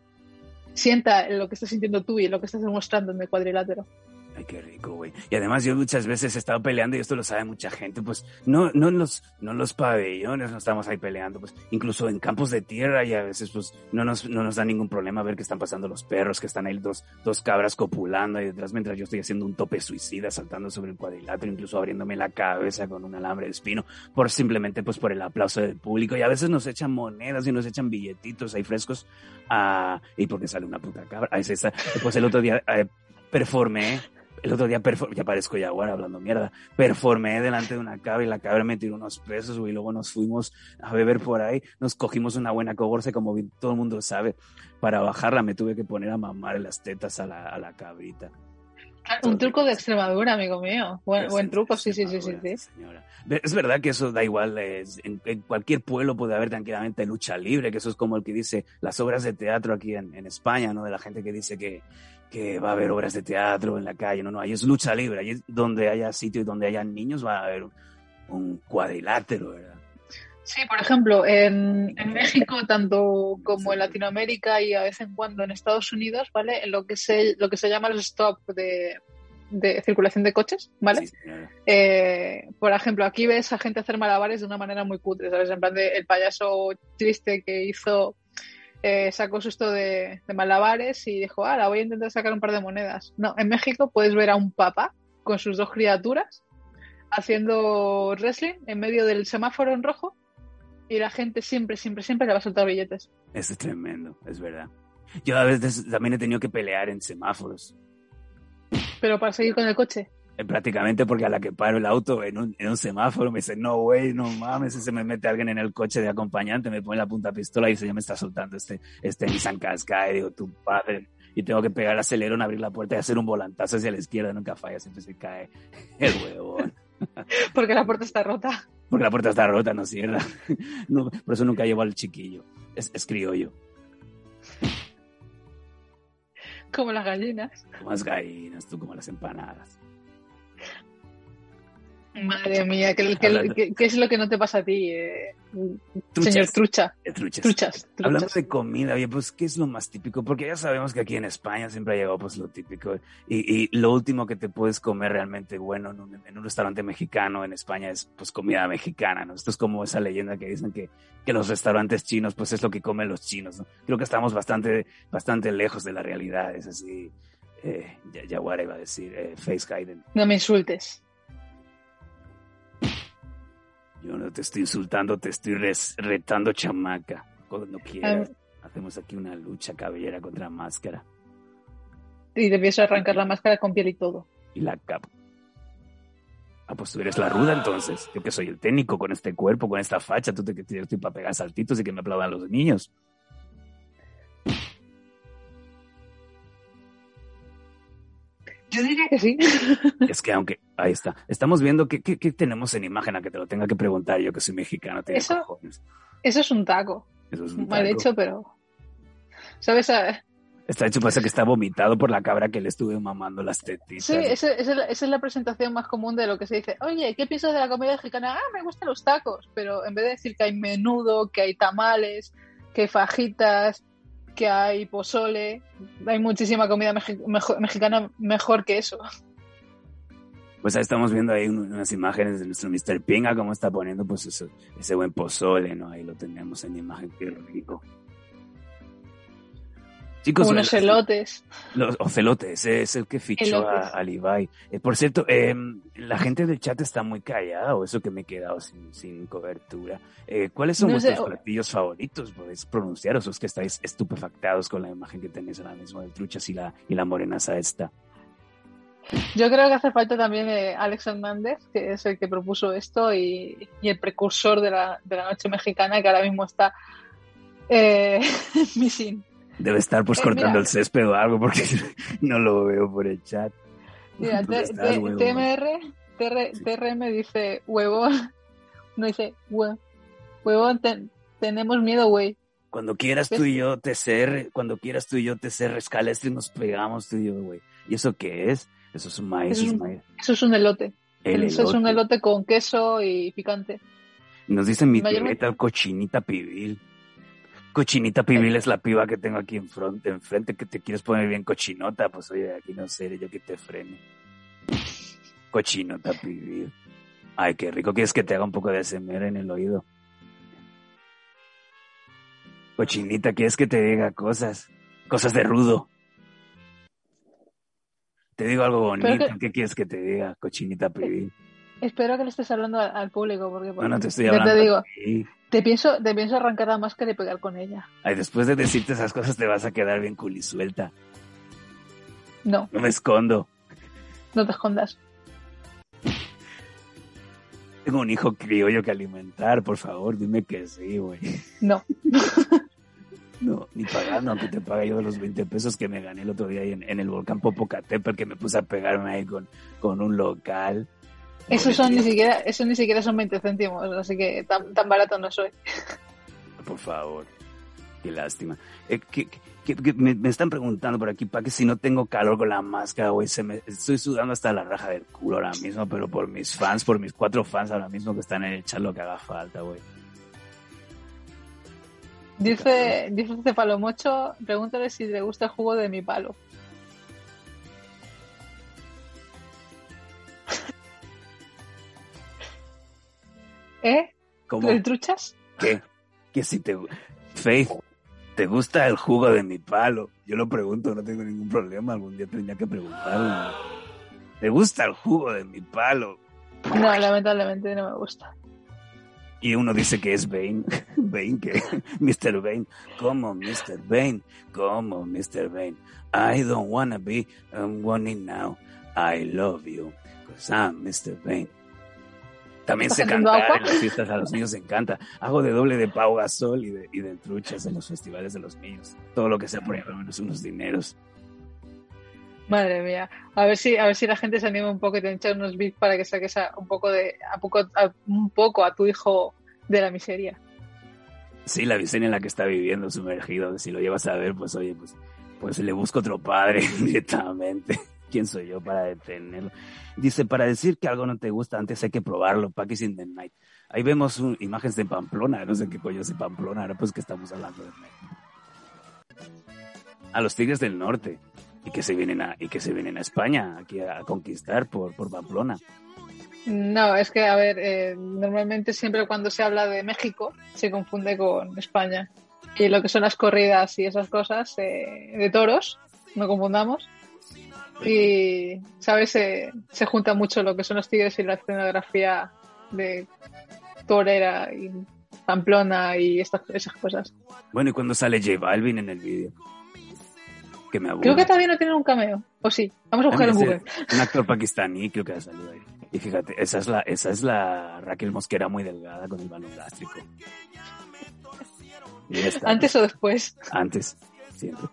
sienta lo que estás sintiendo tú y lo que estás demostrando en el cuadrilátero. Ay, qué rico, güey. Y además yo muchas veces he estado peleando y esto lo sabe mucha gente, pues no, no en los, no en los pabellones no estamos ahí peleando, pues incluso en campos de tierra y a veces pues no nos, no nos da ningún problema ver que están pasando los perros, que están ahí dos, dos cabras copulando ahí detrás mientras yo estoy haciendo un tope suicida saltando sobre el cuadrilátero, incluso abriéndome la cabeza con un alambre de espino, por simplemente pues por el aplauso del público y a veces nos echan monedas y nos echan billetitos ahí frescos ah, y porque sale una puta cabra. Ah, es esa. Pues el otro día eh, performé el otro día, ya parezco Jaguar hablando mierda, performé delante de una cabra y la cabra me tiró unos pesos, güey, y luego nos fuimos a beber por ahí, nos cogimos una buena coborza, como todo el mundo sabe, para bajarla me tuve que poner a mamar en las tetas a la, a la cabrita. Un truco de Extremadura, amigo mío. Buen, buen en- truco, sí, sí, sí, sí, sí. señora. Es verdad que eso da igual, es- en, en cualquier pueblo puede haber tranquilamente lucha libre, que eso es como el que dice las obras de teatro aquí en, en España, ¿no? De la gente que dice que, que va a haber obras de teatro en la calle, no, no, ahí es lucha libre, ahí es donde haya sitio y donde haya niños va a haber un, un cuadrilátero, ¿verdad? Sí, por ejemplo, en, en México, tanto como en Latinoamérica y a vez en cuando en Estados Unidos, ¿vale? En lo que se, lo que se llama los stop de, de circulación de coches, ¿vale? Sí. Eh, por ejemplo, aquí ves a gente hacer malabares de una manera muy cutre, ¿sabes? En plan de el payaso triste que hizo, eh, sacó susto de, de malabares y dijo, ah, la voy a intentar sacar un par de monedas. No, en México puedes ver a un papá con sus dos criaturas haciendo wrestling en medio del semáforo en rojo y la gente siempre, siempre, siempre le va a soltar billetes. Eso es tremendo, es verdad. Yo a veces también he tenido que pelear en semáforos. Pero para seguir con el coche. Eh, prácticamente porque a la que paro el auto en un, en un semáforo me dice, no, güey, no mames, se me mete alguien en el coche de acompañante, me pone la punta pistola y dice, ya me está soltando este, este Nissan Qashqai, digo, tu padre, y tengo que pegar el acelerón, abrir la puerta y hacer un volantazo hacia la izquierda, nunca falla, siempre se cae el huevón. Porque la puerta está rota. Porque la puerta está rota, no cierra. No, por eso nunca llevo al chiquillo, es, es criollo, Como las gallinas. como las gallinas, tú como las empanadas. Madre mía, ¿qué, qué- Hablando- qué- es lo que no te pasa a ti, eh, Truchas. señor Trucha? De truchas. Truchas, Hablando truchas. de comida, oye, pues, ¿qué es lo más típico? Porque ya sabemos que aquí en España siempre ha llegado, pues, lo típico. Y, y lo último que te puedes comer realmente bueno en un, en un restaurante mexicano en España es, pues, comida mexicana, ¿no? Esto es como esa leyenda que dicen que, que los restaurantes chinos, pues, es lo que comen los chinos, ¿no? Creo que estamos bastante, bastante lejos de la realidad. Es así, eh, ya- Yaguara iba a decir, eh, Face Gaiden. No me insultes. Yo no te estoy insultando, te estoy res- retando, chamaca. Cuando quieras. Hacemos aquí una lucha cabellera contra máscara. Y te empiezo a arrancar la máscara con piel y todo. y la capa. Ah, pues tú eres la ruda entonces. Yo que soy el técnico con este cuerpo, con esta facha, tú te que estoy para pegar saltitos y que me aplaudan los niños. Yo diría que sí. Es que aunque, ahí está. Estamos viendo qué, qué, qué tenemos en imagen a que te lo tenga que preguntar yo que soy mexicano. Eso- cojones. Eso es un taco. Eso es un Mal taco. hecho, pero. ¿Sabes? Ah, Está hecho parece que está vomitado por la cabra que le estuve mamando las tetitas. Sí, ese- ese es la- esa es la presentación más común de lo que se dice. Oye, ¿qué piensas de la comida mexicana? Ah, me gustan los tacos. Pero en vez de decir que hay menudo, que hay tamales, que hay fajitas, que hay pozole, hay muchísima comida mexicana mejor que eso. Pues ahí estamos viendo ahí un- unas imágenes de nuestro Mr. Pinga, cómo está poniendo pues ese buen pozole, ¿no? Ahí lo tenemos en imagen, qué rico. Chicos, Unos las- elotes. Los ocelotes, ese es el que fichó a, a Levi. Eh, por cierto, eh, la gente del chat está muy callada, o eso que me he quedado sin, sin cobertura. Eh, ¿Cuáles son No sé, vuestros o- platillos favoritos? ¿Podéis pronunciaros o es que estáis estupefactados con la imagen que tenéis ahora mismo del truchas y la, y la morenaza esta? Yo creo que hace falta también eh, Alex Hernández, que es el que propuso esto y, y el precursor de la, de la noche mexicana, que ahora mismo está eh, missing. Debe estar pues Eh, cortando mira. el césped o algo porque no lo veo por el chat. Mira. TMR, TR, Sí. TRM dice huevón, no dice hue- huevón, ten- tenemos miedo, güey. Cuando quieras tú y yo, TCR, cuando quieras tú y yo, TCR, Scalestri, nos pegamos tú y yo, güey. ¿Y eso qué es? Eso es un maíz, Es eso es un- maíz. Eso es un elote. El Eso es un elote. con queso y picante. Nos dice mi tigreta cochinita pibil. Cochinita pibil es la piba que tengo aquí enfrente, enfrente que te quieres poner bien cochinota. Pues oye, aquí no sé, yo que te frene. Cochinota pibil. Ay, qué rico. ¿Quieres que te haga un poco de ASMR en el oído? Cochinita, ¿quieres que te diga cosas? Cosas de rudo. Te digo algo bonito. Que- ¿Qué quieres que te diga, cochinita pibil? Espero que le estés hablando al, al público, porque No, no te estoy hablando. te digo, pienso, te pienso arrancar la máscara y pegar con ella. Ay, después de decirte esas cosas te vas a quedar bien culisuelta. No, No me escondo. No te escondas. Tengo un hijo criollo que alimentar, por favor, dime que sí, güey. No. No, ni pagando, aunque te pague yo de los 20 pesos que me gané el otro día ahí en, en el volcán Popocatépetl, que me puse a pegarme ahí con, con un local. Eso son ni siquiera, eso ni siquiera son 20 céntimos, así que tan, tan barato no soy. Por favor, qué lástima. Eh, que, que- que me, me están preguntando por aquí, para que si no tengo calor con la máscara, güey, se me, estoy sudando hasta la raja del culo ahora mismo, pero por mis fans, por mis cuatro fans ahora mismo que están en el chat lo que haga falta, güey. Dice, dice Cefalomocho, pregúntale si le gusta el jugo de mi palo. ¿Eh? ¿Cómo? ¿El truchas? ¿Qué? Que si te... Faith, ¿te gusta el jugo de mi palo? Yo lo pregunto, no tengo ningún problema, algún día tendría que preguntarlo. ¿Te gusta el jugo de mi palo? No, lamentablemente no me gusta. Y uno dice que es Bane. Bane, que Mr. Bane. ¿Cómo Mr. Bane? ¿Cómo Mr. Bane? I don't wanna be, I'm wanting now. I love you, cause I'm Mr. Bane. También sé ¿Estás haciendo cantar agua? en las fiestas, a los niños les encanta. Hago de doble de Pau Gasol y de, y de truchas en los festivales de los niños. Todo lo que sea por ahí, al menos unos dineros. Madre mía. A ver si, a ver si la gente se anima un poco y te echa unos bits para que saques a, un poco de, a poco, a, un poco a tu hijo de la miseria. Sí, la miseria en la que está viviendo sumergido. Si lo llevas a ver, pues oye, pues, pues le busco otro padre directamente. ¿Quién soy yo para detenerlo? Dice, para decir que algo no te gusta, antes hay que probarlo. Package in the Night. Ahí vemos un- imágenes de Pamplona. No sé qué coño es de Pamplona. Ahora pues que estamos hablando de México. A los Tigres del Norte. Y que se vienen a, y que se vienen a España, aquí a, conquistar por, por Pamplona. No, es que, a ver, eh, normalmente siempre cuando se habla de México se confunde con España. Y lo que son las corridas y esas cosas eh, de toros, no confundamos. Y, ¿sabes? Se, se junta mucho lo que son los tigres y la escenografía de torera y Pamplona y estas, esas cosas. Bueno, ¿y cuando sale J Balvin en el vídeo? Que me aburre. Creo que todavía no tiene un cameo. O sí, vamos a buscar en Google. Un actor pakistaní creo que ha salido ahí. Y fíjate, esa es la, esa es la Raquel Mosquera muy delgada con el balón está. Antes o después. Antes, siempre.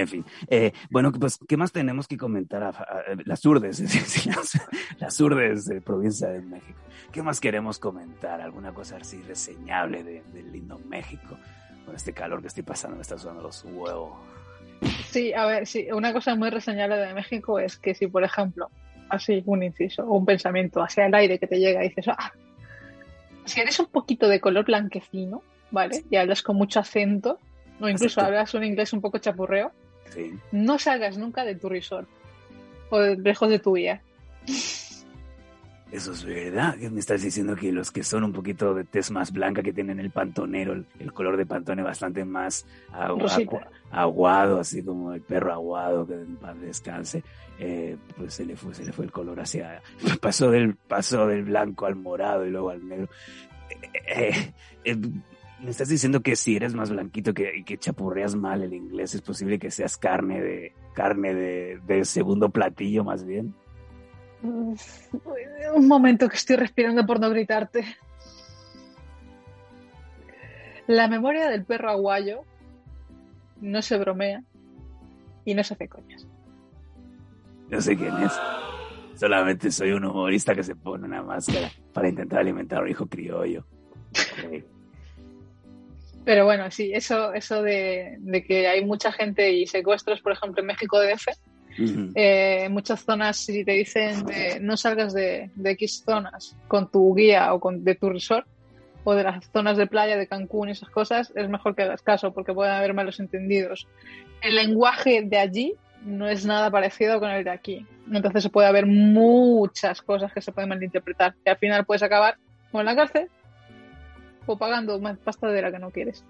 En fin, eh, bueno, pues, ¿qué más tenemos que comentar? A, a- las urdes, es decir, las, las urdes de provincia de México. ¿Qué más queremos comentar? ¿Alguna cosa así reseñable de- del lindo México? Con este calor que estoy pasando, me está sudando los huevos. Sí, a ver, sí, una cosa muy reseñable de México es que si, por ejemplo, así un inciso o un pensamiento hacia el aire que te llega y dices, ah, si eres un poquito de color blanquecino, ¿vale? Y hablas con mucho acento, o incluso hablas un inglés un poco chapurreo, Sí. no salgas nunca de tu resort o lejos de tu guía. Eso es verdad. ¿Qué me estás diciendo que los que son un poquito de tez más blanca, que tienen el pantonero, el, el color de pantone bastante más agu- Rosita. agu- aguado, así como el perro aguado, que en paz descanse, eh, pues se le fue, se le fue el color hacia, pasó del, pasó del blanco al morado y luego al negro. Eh, eh, me estás diciendo que si eres más blanquito que, y que chapurreas mal el inglés, es posible que seas carne de, carne de, de segundo platillo más bien. Un momento que estoy respirando por no gritarte. La memoria del perro aguayo no se bromea y no se hace coñas. No sé quién es. Solamente soy un humorista que se pone una máscara para intentar alimentar a un hijo criollo. Pero bueno, sí, eso, eso de, de que hay mucha gente y secuestros, por ejemplo, en México DF, Ujú. eh, en muchas zonas si te dicen de, no salgas de, de X zonas con tu guía o con, de tu resort o de las zonas de playa de Cancún y esas cosas, es mejor que hagas caso porque pueden haber malos entendidos. El lenguaje de allí no es nada parecido con el de aquí. Entonces puede haber muchas cosas que se pueden malinterpretar y al final puedes acabar o en la cárcel o pagando más pasta de la que no quieres.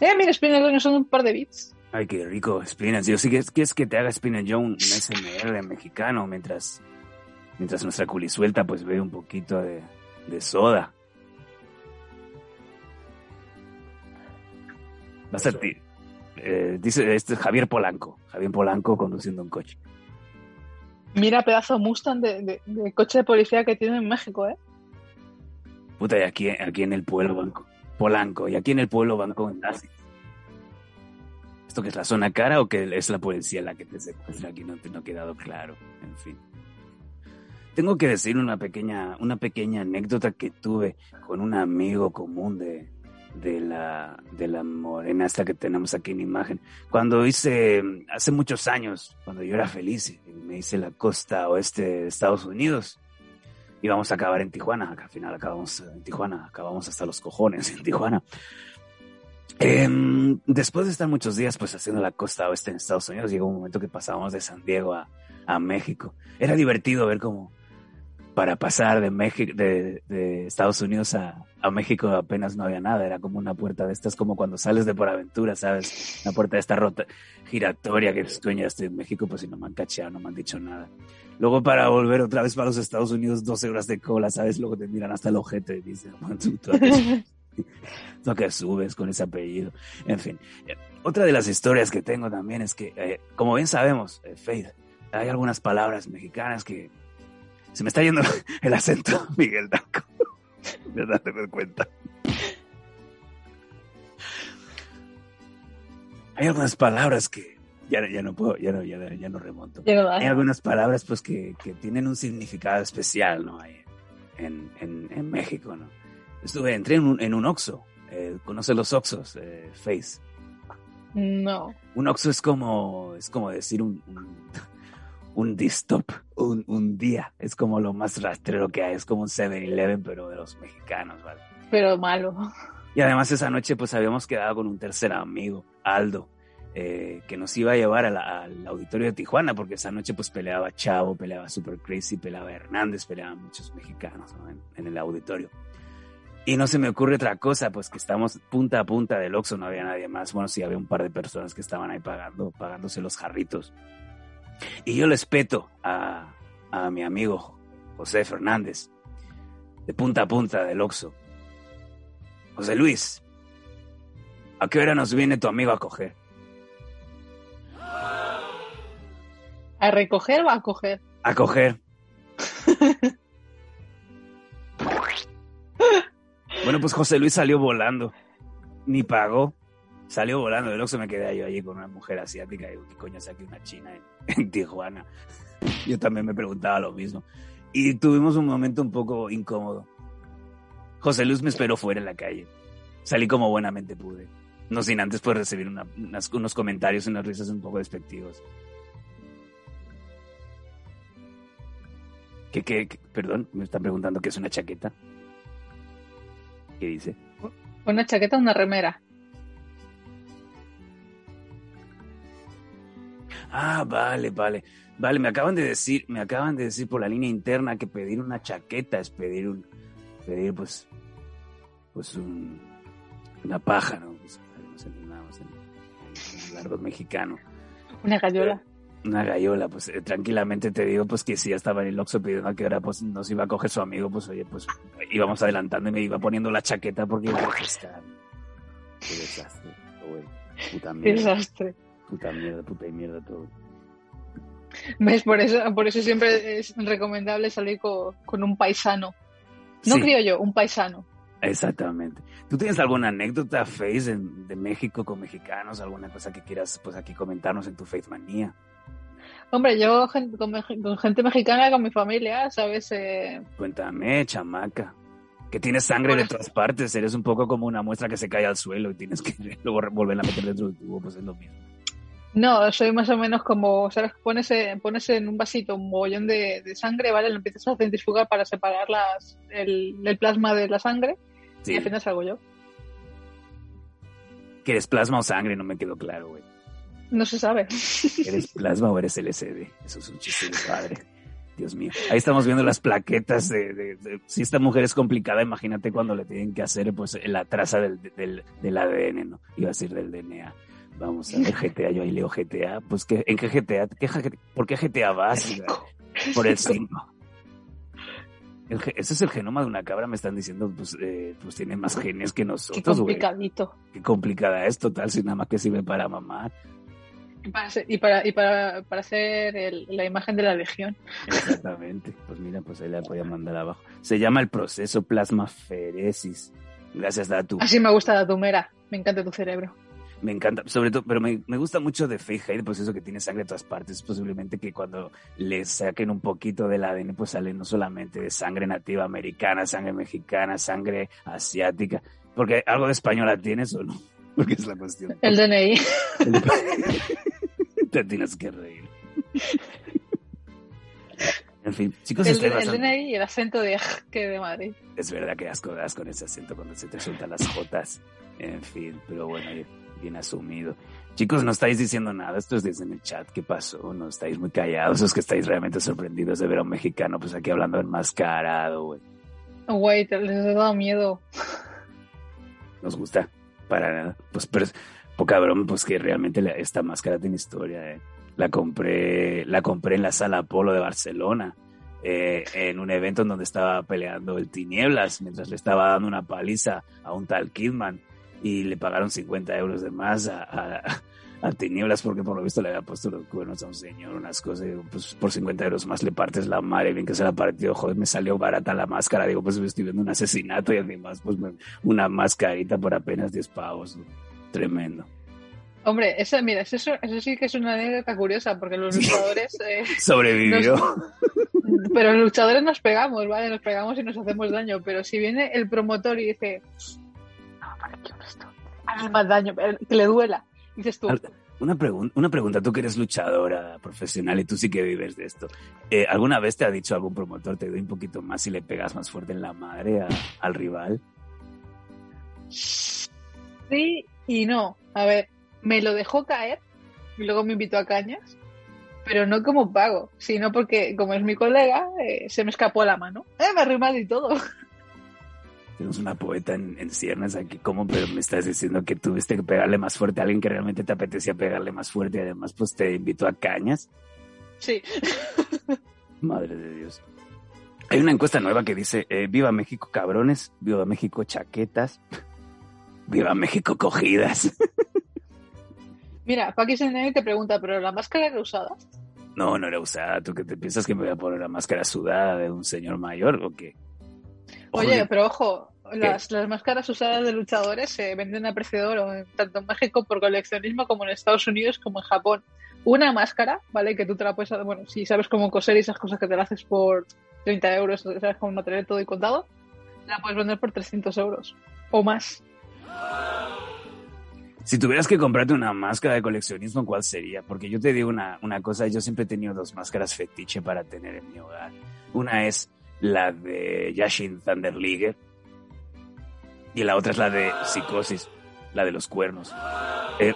Eh, mira, no son un par de bits. Ay, qué rico, Spinach. Yo sí que es, que te haga Spinach yo un, SMR mexicano mientras, mientras nuestra culisuelta pues ve un poquito de, de soda. Va a ser eh, dice este es Javier Polanco. Javier Polanco conduciendo un coche. Mira, pedazo Mustang de, de, de coche de policía que tiene en México, ¿eh? Puta, y aquí, aquí en el pueblo banco Polanco, y aquí en el pueblo banco. ¿Esto que es la zona cara o que es la policía la que te secuestra? Aquí no, no ha quedado claro. En fin. Tengo que decir una pequeña, una pequeña anécdota que tuve con un amigo común de, de la, de la morena esta que tenemos aquí en imagen. Cuando hice, hace muchos años, cuando yo era feliz, me hice la costa oeste de Estados Unidos. Íbamos a acabar en Tijuana, al final acabamos en Tijuana, acabamos hasta los cojones en Tijuana. Eh, después de estar muchos días pues haciendo la costa oeste en Estados Unidos, llegó un momento que pasábamos de San Diego a, a México. Era divertido ver cómo para pasar de México, de, de Estados Unidos a, a, México apenas no había nada, era como una puerta de estas, como cuando sales de por aventura, ¿sabes? Una puerta de esta rota giratoria que es coño, estoy en México, pues si no me han cacheado, no me han dicho nada. Luego para volver otra vez para los Estados Unidos, 12 horas de cola, ¿sabes? Luego te miran hasta el ojete y dicen, tú, tú, tú, que subes con ese apellido. En fin, otra de las historias que tengo también es que, eh, como bien sabemos, eh, Faith, hay algunas palabras mexicanas que se me está yendo el acento, Miguel Danco. ¿Verdad? Te doy cuenta. Hay algunas palabras que ya, ya no puedo, ya no, ya, ya no remonto. No Hay algunas palabras pues que, que, tienen un significado especial, ¿no? En, en, en México, ¿no? Estuve, entré en un, en un Oxxo. Eh, ¿Conoce los Oxxos, eh, Face? No. Un Oxxo es como, es como decir un, un un distop, un, un, día. Es como lo más rastrero que hay. Es como un 7-Eleven, pero de los mexicanos, ¿vale? Pero malo. Y además esa noche pues habíamos quedado con un tercer amigo, Aldo, eh, que nos iba a llevar a la, al auditorio de Tijuana, porque esa noche pues peleaba Chavo, peleaba Super Crazy, peleaba Hernández, peleaban muchos mexicanos ¿no? en, en, el auditorio. Y no se me ocurre otra cosa, pues que estamos punta a punta del Oxxo, no había nadie más. Bueno, sí había un par de personas que estaban ahí pagando, pagándose los jarritos. Y yo les peto a, a mi amigo José Fernández, de punta a punta del Oxxo. José Luis, ¿a qué hora nos viene tu amigo a coger? ¿A recoger o a coger? A coger. bueno, pues José Luis salió volando. Ni pagó. Salió volando del Oxxo, me quedé yo allí con una mujer asiática. Y digo, ¿qué coño hace aquí una china en, en Tijuana? Yo también me preguntaba lo mismo. Y tuvimos un momento un poco incómodo. José Luis me esperó fuera en la calle. Salí como buenamente pude. No sin antes pues recibir una, unas, unos comentarios y unas risas un poco despectivos. ¿Qué, qué, qué, Perdón, me están preguntando qué es una chaqueta. ¿Qué dice? Una chaqueta, una remera. Ah, vale, vale. Vale, me acaban de decir, me acaban de decir por la línea interna que pedir una chaqueta es pedir un, pedir pues, pues un, una paja, ¿no? Pues, nos entendamos en, en, en largo mexicano. Una gallola. Una gallola, pues eh, tranquilamente te digo pues que si ya estaba en el Oxxo pidiendo a qué hora pues nos iba a coger su amigo, pues oye, pues íbamos adelantando y me iba poniendo la chaqueta porque iba a refrescar. Qué desastre, güey. Puta mierda. Qué desastre. Puta mierda, puta y mierda todo. ¿Ves? Por eso, por eso siempre es recomendable salir con, con un paisano. No Sí. creo yo, un paisano. Exactamente. ¿Tú tienes alguna anécdota, Face, de México con mexicanos? ¿Alguna cosa que quieras pues aquí comentarnos en tu Faith Manía? Hombre, yo con, gente mexicana, con mi familia, ¿sabes? Eh, Cuéntame, chamaca. Que tienes sangre de Bueno. todas partes. Eres un poco como una muestra que se cae al suelo y tienes que luego volverla a meter dentro del tubo. Pues es lo mismo. no, soy más o menos como, ¿sabes? Pones, eh, pones en un vasito un mogollón de, de sangre, ¿vale? Lo empiezas a centrifugar para separar las, el, el plasma de la sangre Sí. y al final salgo yo. Que eres plasma o sangre, no me quedó claro, güey. No se sabe. ¿Eres plasma o eres LCD? Eso es un chiste de padre. Dios mío. Ahí estamos viendo las plaquetas de, de- de- Si esta mujer es complicada, imagínate cuando le tienen que hacer pues la traza del, del, del ADN, ¿no? Iba a decir del DNA. Vamos a ver GTA, yo ahí leo GTA. Pues que, ¿en qué GTA? ¿Qué? ¿Por qué GTA vas? Por el 5. El ese es el genoma de una cabra, me están diciendo, pues, eh, pues tiene más genes que Qué nosotros, güey. complicadito. Qué complicada es, total, si nada más que sirve para mamar. Y para, ser- y para, y para, para hacer el- la imagen de la legión. Exactamente. Pues mira, pues ahí la podía mandar abajo. Se llama el proceso plasmaferesis. Gracias, Datu. Así me gusta la tumera. Me encanta tu cerebro. Me encanta, sobre todo, pero me, me gusta mucho de Feijair, pues eso que tiene sangre de todas partes. Posiblemente que cuando le saquen un poquito del ADN, pues sale no solamente de sangre nativa americana, sangre mexicana, sangre asiática. Porque algo de española tienes o no. Porque es la cuestión. El DNI. Te tienes que reír. En fin, chicos, El, el DNI y el acento de que de Madrid. es verdad que asco das con ese acento cuando se te sueltan las jotas. En fin, pero bueno, bien- bien asumido. Chicos, no estáis diciendo nada, esto es desde en el chat. ¿Qué pasó? No estáis muy callados, es que estáis realmente sorprendidos de ver a un mexicano, pues aquí hablando enmascarado, güey. Güey, te les he dado miedo. Nos gusta, para nada. Pues, pero, poca broma, pues que realmente esta máscara tiene historia, eh. La compré, la compré en la sala Apolo de Barcelona, eh, en un evento en donde estaba peleando el Tinieblas, mientras le estaba dando una paliza a un tal Kidman, y le pagaron 50 euros de más a, a, Tinieblas porque por lo visto le había puesto los cuernos a un señor, unas cosas, digo, pues por 50 euros más le partes la madre, bien que se la partió, joder, me salió barata la máscara, digo, pues estoy viendo un asesinato y además, pues una mascarita por apenas 10 pavos, tremendo. Hombre, eso, mira, eso, eso sí que es una anécdota curiosa, porque los luchadores, eh, Sobrevivió. pero los luchadores nos pegamos, ¿vale? Nos pegamos y nos hacemos daño, pero si viene el promotor y dice, no, ¿para qué esto? Hazle más daño, pero que le duela. Dices tú, Una, pregun- una pregunta, tú que eres luchadora profesional y tú sí que vives de esto. eh, ¿Alguna vez te ha dicho algún promotor, te doy un poquito más y le pegas más fuerte en la madre a- al rival? sí y no. A ver, me lo dejó caer y luego me invitó a cañas, pero no como pago, sino porque, como es mi colega, eh, se me escapó la mano. Eh, me arrimado y todo. Tenemos una poeta en, en ciernes aquí, ¿cómo? Pero me estás diciendo que tuviste que pegarle más fuerte a alguien que realmente te apetecía pegarle más fuerte y además pues te invitó a cañas. Sí. Madre de Dios. Hay una encuesta nueva que dice, eh, viva México cabrones, viva México chaquetas, viva México cogidas. Mira, Paki Senene te pregunta, ¿pero la máscara era usada? No, no era usada. ¿Tú qué te piensas que me voy a poner la máscara sudada de un señor mayor o qué? Oye, pero ojo, las, las máscaras usadas de luchadores se venden a precio de oro, tanto en México por coleccionismo como en Estados Unidos como en Japón. Una máscara, ¿vale? Que tú te la puedes, bueno, si sabes cómo coser y esas cosas que te la haces por 30 euros, sabes cómo material todo y contado, la puedes vender por 300 euros o más. Si tuvieras que comprarte una máscara de coleccionismo, ¿cuál sería? Porque yo te digo una, una cosa, yo siempre he tenido dos máscaras fetiche para tener en mi hogar. Una es la de Yashin Thunder Liger y la otra es la de Psicosis, la de los cuernos. Eh,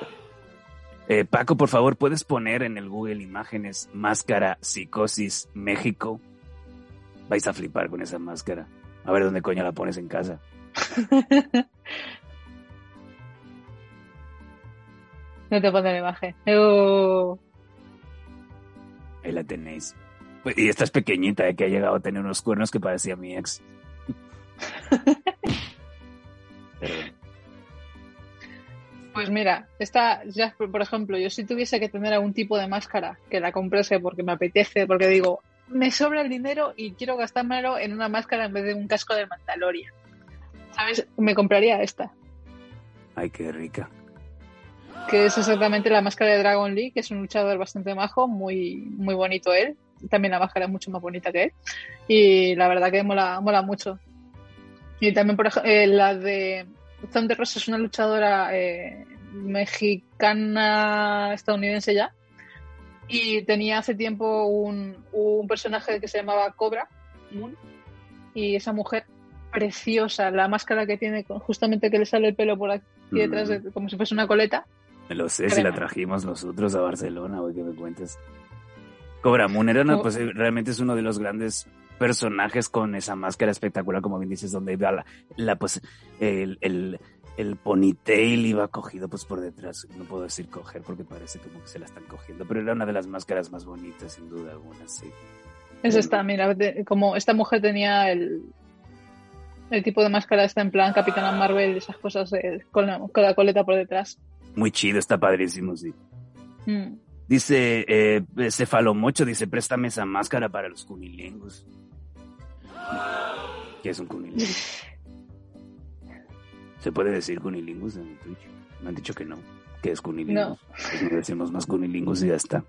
eh, Paco, por favor, ¿puedes poner en el Google imágenes máscara Psicosis México? Vais a flipar con esa máscara. A ver dónde coño la pones en casa. No te pone la imagen. Uh, Ahí la tenéis. Y esta es pequeñita, eh, que ha llegado a tener unos cuernos que parecía mi ex. Pues mira, esta, ya, por ejemplo, yo si tuviese que tener algún tipo de máscara que la comprase porque me apetece, porque digo, me sobra el dinero y quiero gastármelo en una máscara en vez de un casco de Mandalorian. ¿Sabes? Me compraría esta, Ay, qué rica. Que es exactamente la máscara de Dragon Lee, que es un luchador bastante majo, muy, muy bonito él. También la máscara es mucho más bonita que él. Y la verdad que mola, mola mucho. Y también, por ejemplo, la de Thunder Rosa es una luchadora eh, mexicana estadounidense ya. Y tenía hace tiempo un, un personaje que se llamaba Cobra Moon. Y esa mujer preciosa, la máscara que tiene, justamente que le sale el pelo por aquí detrás, Mm. de- como si fuese una coleta. Me lo sé, si la trajimos nosotros a Barcelona, güey, que me cuentes. Cobra Moon era una- Oh. pues, eh, realmente es uno de los grandes personajes con esa máscara espectacular, como bien dices, donde iba la, la, pues, el, el, el ponytail iba cogido pues por detrás. No puedo decir coger porque parece como que se la están cogiendo, pero era una de las máscaras más bonitas, sin duda alguna, sí. Es esta, mira, de- como esta mujer tenía el, el tipo de máscara esta en plan Capitana Marvel, esas cosas de- con, la, con la coleta por detrás. Muy chido, está padrísimo, sí. Mm. Dice, eh, Cefalomocho, dice, préstame esa máscara para los cunilingus. ¿Qué es un cunilingus? ¿Se puede decir cunilingus en Twitch? Me han dicho que no. ¿Qué es cunilingus? Pues no decimos más cunilingus y ya está.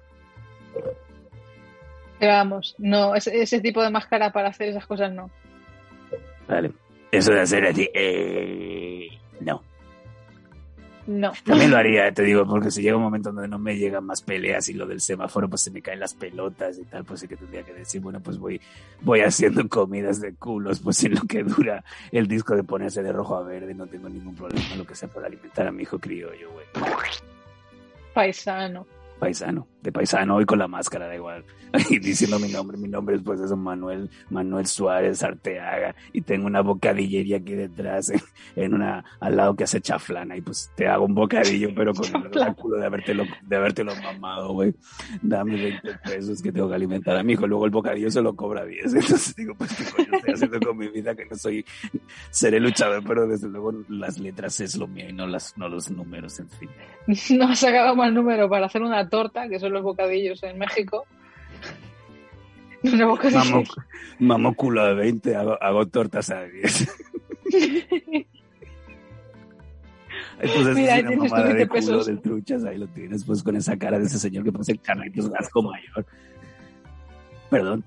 Pero vamos, no, ese, ese tipo de máscara para hacer esas cosas no. Vale. Eso de hacer así, eh, no. No. También lo haría, te digo, porque si llega un momento donde no me llegan más peleas y lo del semáforo, pues se me caen las pelotas y tal, pues sí que tendría que decir, bueno, pues voy, voy haciendo comidas de culos, pues en lo que dura el disco de ponerse de rojo a verde, no tengo ningún problema, lo que sea para alimentar a mi hijo criollo, güey. Paisano. Paisano, de paisano, y con la máscara, da igual. Y diciendo mi nombre, mi nombre es pues eso, Manuel, Manuel Suárez Arteaga, y tengo una bocadillería aquí detrás, en, en una, al lado que hace chaflana, y pues te hago un bocadillo, pero con el oráculo de habértelo, de habértelo mamado, güey. Dame 20 pesos que tengo que alimentar a mi hijo, luego el bocadillo se lo cobra 10. Entonces digo, pues qué coño estoy haciendo con mi vida, que no soy, seré luchador, pero desde luego las letras es lo mío y no las, no los números, en fin. No ha sacado más número para hacer una torta, que son los bocadillos en México. Mamo, mamo culo a 20, hago, hago tortas a 10. Entonces Mira, es una mamada de 20 culo pesos. del truchas, ahí lo tienes, pues con esa cara de ese señor que parece Carlitos Gasco mayor. Perdón,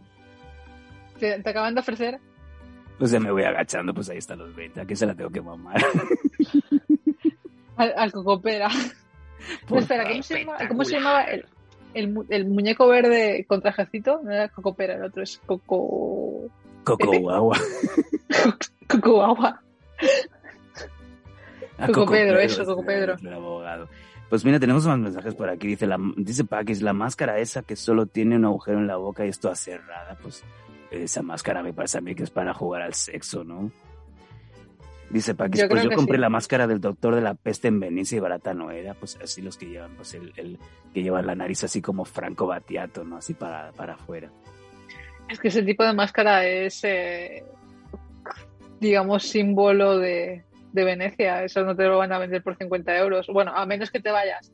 ¿Te, te acaban de ofrecer? pues ya me voy agachando, pues ahí están los 20, aquí se la tengo que mamar. Al, al cocopera. Por espera, ¿cómo se, llama- cómo se llamaba el, el, mu- el muñeco verde con trajecito? No era cocopera, el otro es coco... Coco guagua. Coco agua. Ah, Coco Pedro, eso, Coco Pedro. el abogado. Pues mira, tenemos más mensajes por aquí. Dice, la, dice Paquis, la máscara esa que solo tiene un agujero en la boca y es toda cerrada, pues esa máscara me parece a mí que es para jugar al sexo, ¿no? Dice Paquis, Yo pues yo compré sí. la máscara del doctor de la peste en Venecia y barata no era, pues así los que llevan, pues el, el que llevan la nariz así como Franco Battiato, ¿no? Así para, para afuera. Es que ese tipo de máscara es, eh, digamos, símbolo de, de Venecia. Eso no te lo van a vender por 50 euros. Bueno, a menos que te vayas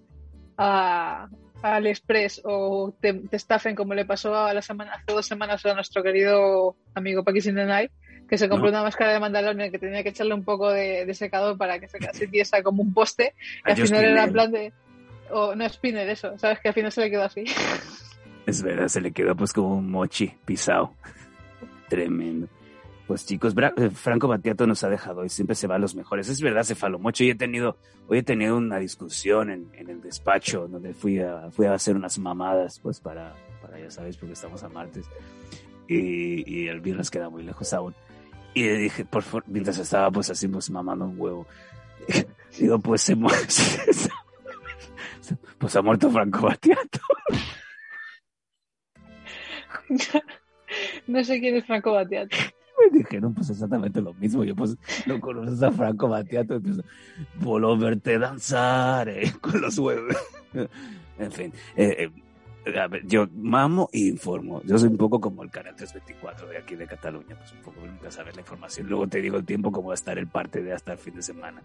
a, a AliExpress o te, te estafen como le pasó a la semana, hace dos semanas a nuestro querido amigo Paquis in the Night, que se compró No. una máscara de Mandalorian que tenía que echarle un poco de, de secador para que se tiesa como un poste. Y A al final era plan de... O no, Spinner, eso. ¿Sabes? Que al final se le quedó así. Es verdad, se le quedó pues como un mochi pisado. Tremendo. Pues chicos, Bra- eh, Franco Battiato nos ha dejado y siempre se va a los mejores. Es verdad, se faló mucho. Hoy he tenido, hoy he tenido una discusión en, en el despacho donde fui a, fui a hacer unas mamadas, pues para, para ya sabéis, porque estamos a martes. Y, y el viernes queda muy lejos aún. Y le dije, por favor, mientras estaba pues así, pues mamando un huevo. Digo, pues se muere. Pues ha muerto Franco Battiato. no sé quién es Franco Battiato. me dijeron pues exactamente lo mismo. Yo pues no conoces a Franco Battiato, entonces voló verte danzar eh, con los huevos. en fin, eh, eh, a ver, yo mamo e informo. Yo soy un poco como el canal 324 de aquí de Cataluña, pues un poco nunca sabes la información. Luego te digo el tiempo cómo va a estar el parte de hasta el fin de semana.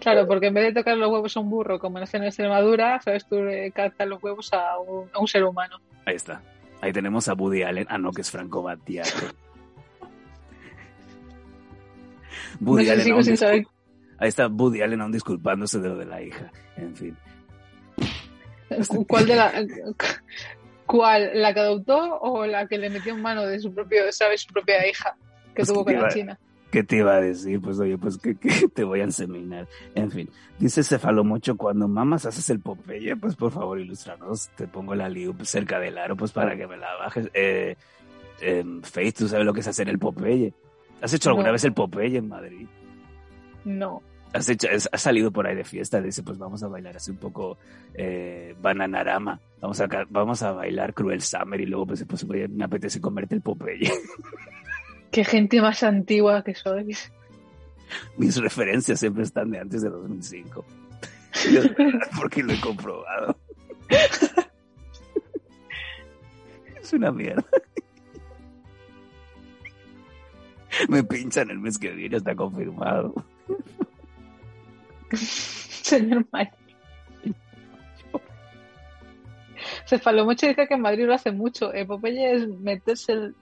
Claro, porque en vez de tocar los huevos a un burro, como nace en Extremadura, sabes, tú calzas los huevos a un, a un ser humano. Ahí está. Ahí tenemos a Woody Allen. Ah, no, que es Franco Battiato. No Woody sé, Allen sigo aún sin discul- saber Ahí está Woody Allen aún disculpándose de lo de la hija. En fin. Cu- cuál de la cuál, la que adoptó o la que le metió en mano de su propio, sabes, su propia hija que Pues tuvo que con la China. ¿Qué te iba a decir? Pues oye, pues que, que te voy a enseminar. En fin, dice Cefalomucho, cuando mamas haces el Popeye, pues por favor ilustranos, te pongo la liup cerca del aro, pues para que me la bajes. Eh, em, Faith, ¿tú sabes lo que es hacer el Popeye? ¿Has hecho alguna No. vez el Popeye en Madrid? No. Has, hecho, has has salido por ahí de fiesta, dice, pues vamos a bailar así un poco eh, Bananarama, vamos a, vamos a bailar Cruel Summer y luego pues, pues me apetece comerte el Popeye. Qué gente más antigua que sois. Mis referencias siempre están de antes de 2005. Porque lo he comprobado. Es una mierda. Me pinchan el mes que viene, está confirmado. Señor Mike. Cefalomocho dice que en Madrid lo hace mucho. Popeye es meterse, el-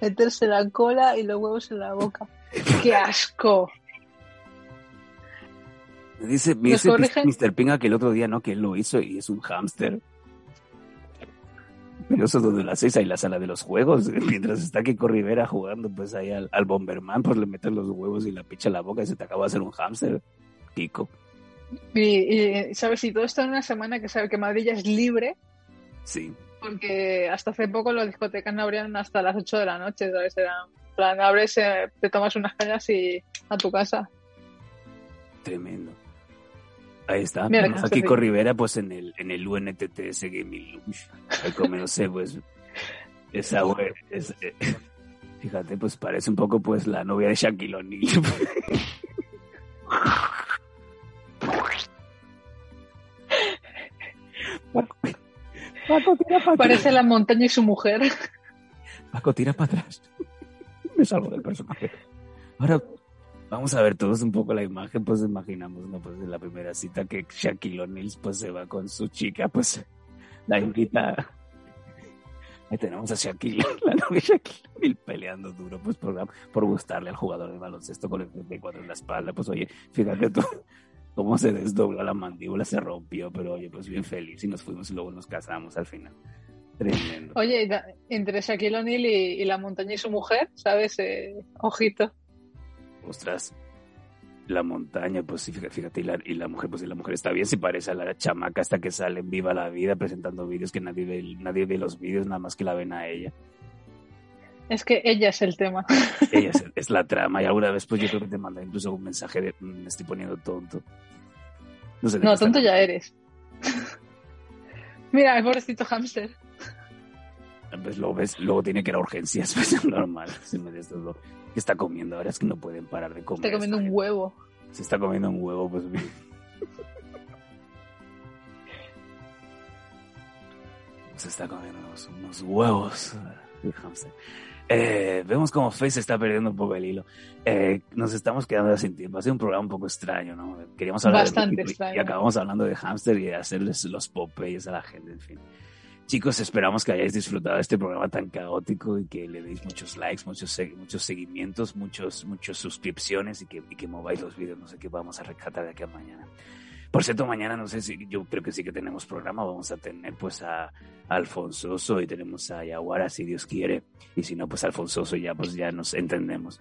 meterse la cola y los huevos en la boca. ¡Qué asco! Dice, me ¿Nos dice? Mr. Pinga que el otro día no, que él lo hizo y es un hámster. Pero eso es donde hacéis ahí en la sala de los juegos. Mientras está Kiko Rivera jugando pues ahí al, al Bomberman, pues le metes los huevos y la picha en la boca y se te acaba de hacer un hámster. Kiko. Y, y, ¿sabes? Y todo esto en una semana que sabe que Madrid ya es libre, Sí. porque hasta hace poco las discotecas no abrían hasta las 8 de la noche, ¿sabes? Era, plan, abres, eh, te tomas unas cañas y a tu casa. Tremendo. Ahí está. Mira, Tenemos a que Kiko sí. Rivera, pues en el, en el UNTTS Gaming Lounge. Ahí comiéndose, pues, esa güey. es- eh, fíjate, pues parece un poco, pues, la novia de Shaquille O'Neal. Paco, tira para Parece la montaña y su mujer. Paco, tira para atrás. Me salgo del personaje. Ahora vamos a ver todos un poco la imagen, pues imaginamos, ¿no? Pues de la primera cita que Shaquille O'Neal pues se va con su chica, pues la invita. Ahí tenemos a Shaquille, la novia de Shaquille O'Neal peleando duro, pues por, por gustarle al jugador de baloncesto con el 34 en la espalda. Pues oye, fíjate tú cómo se desdobló la mandíbula, se rompió, pero oye, pues bien feliz y nos fuimos y luego nos casamos al final. Tremendo. Oye, entre Shaquille O'Neal y, y la montaña y su mujer, ¿sabes? Eh, ojito. ostras, la montaña, pues sí, fíjate, y la, y la mujer, pues sí, la mujer está bien, se parece a la chamaca hasta que sale en Viva la Vida presentando vídeos que nadie ve, nadie ve los vídeos, nada más que la ven a ella. Es que ella es el tema. Ella es, es la trama, y alguna vez pues yo creo que te mandé incluso un mensaje de "Mm, me estoy poniendo tonto. No sé No, tonto ya eres. Mira, el pobrecito hámster. Pues luego ves, luego tiene que ir a urgencias, pues normal, se me desdobló. ¿Qué está comiendo ahora? Es que no pueden parar de comer. Está comiendo un huevo. Se está comiendo un huevo, pues bien. Se está comiendo unos, unos huevos. el hámster. Eh, vemos como Face está perdiendo un poco el hilo. Eh, nos estamos quedando sin tiempo. Ha sido un programa un poco extraño, ¿no? Queríamos hablar Bastante de extraño. y acabamos hablando de hámster y de hacerles los popeyes a la gente, en fin. Chicos, esperamos que hayáis disfrutado de este programa tan caótico y que le deis muchos likes, muchos, muchos seguimientos, muchos, muchas suscripciones y que, y que mováis los vídeos. No sé qué vamos a rescatar de aquí a mañana. Por cierto, mañana no sé si, yo creo que sí que tenemos programa. Vamos a tener pues a, Alfonsoso y tenemos a Yaguara si Dios quiere. Y si no, pues Alfonsoso ya pues ya nos entendemos.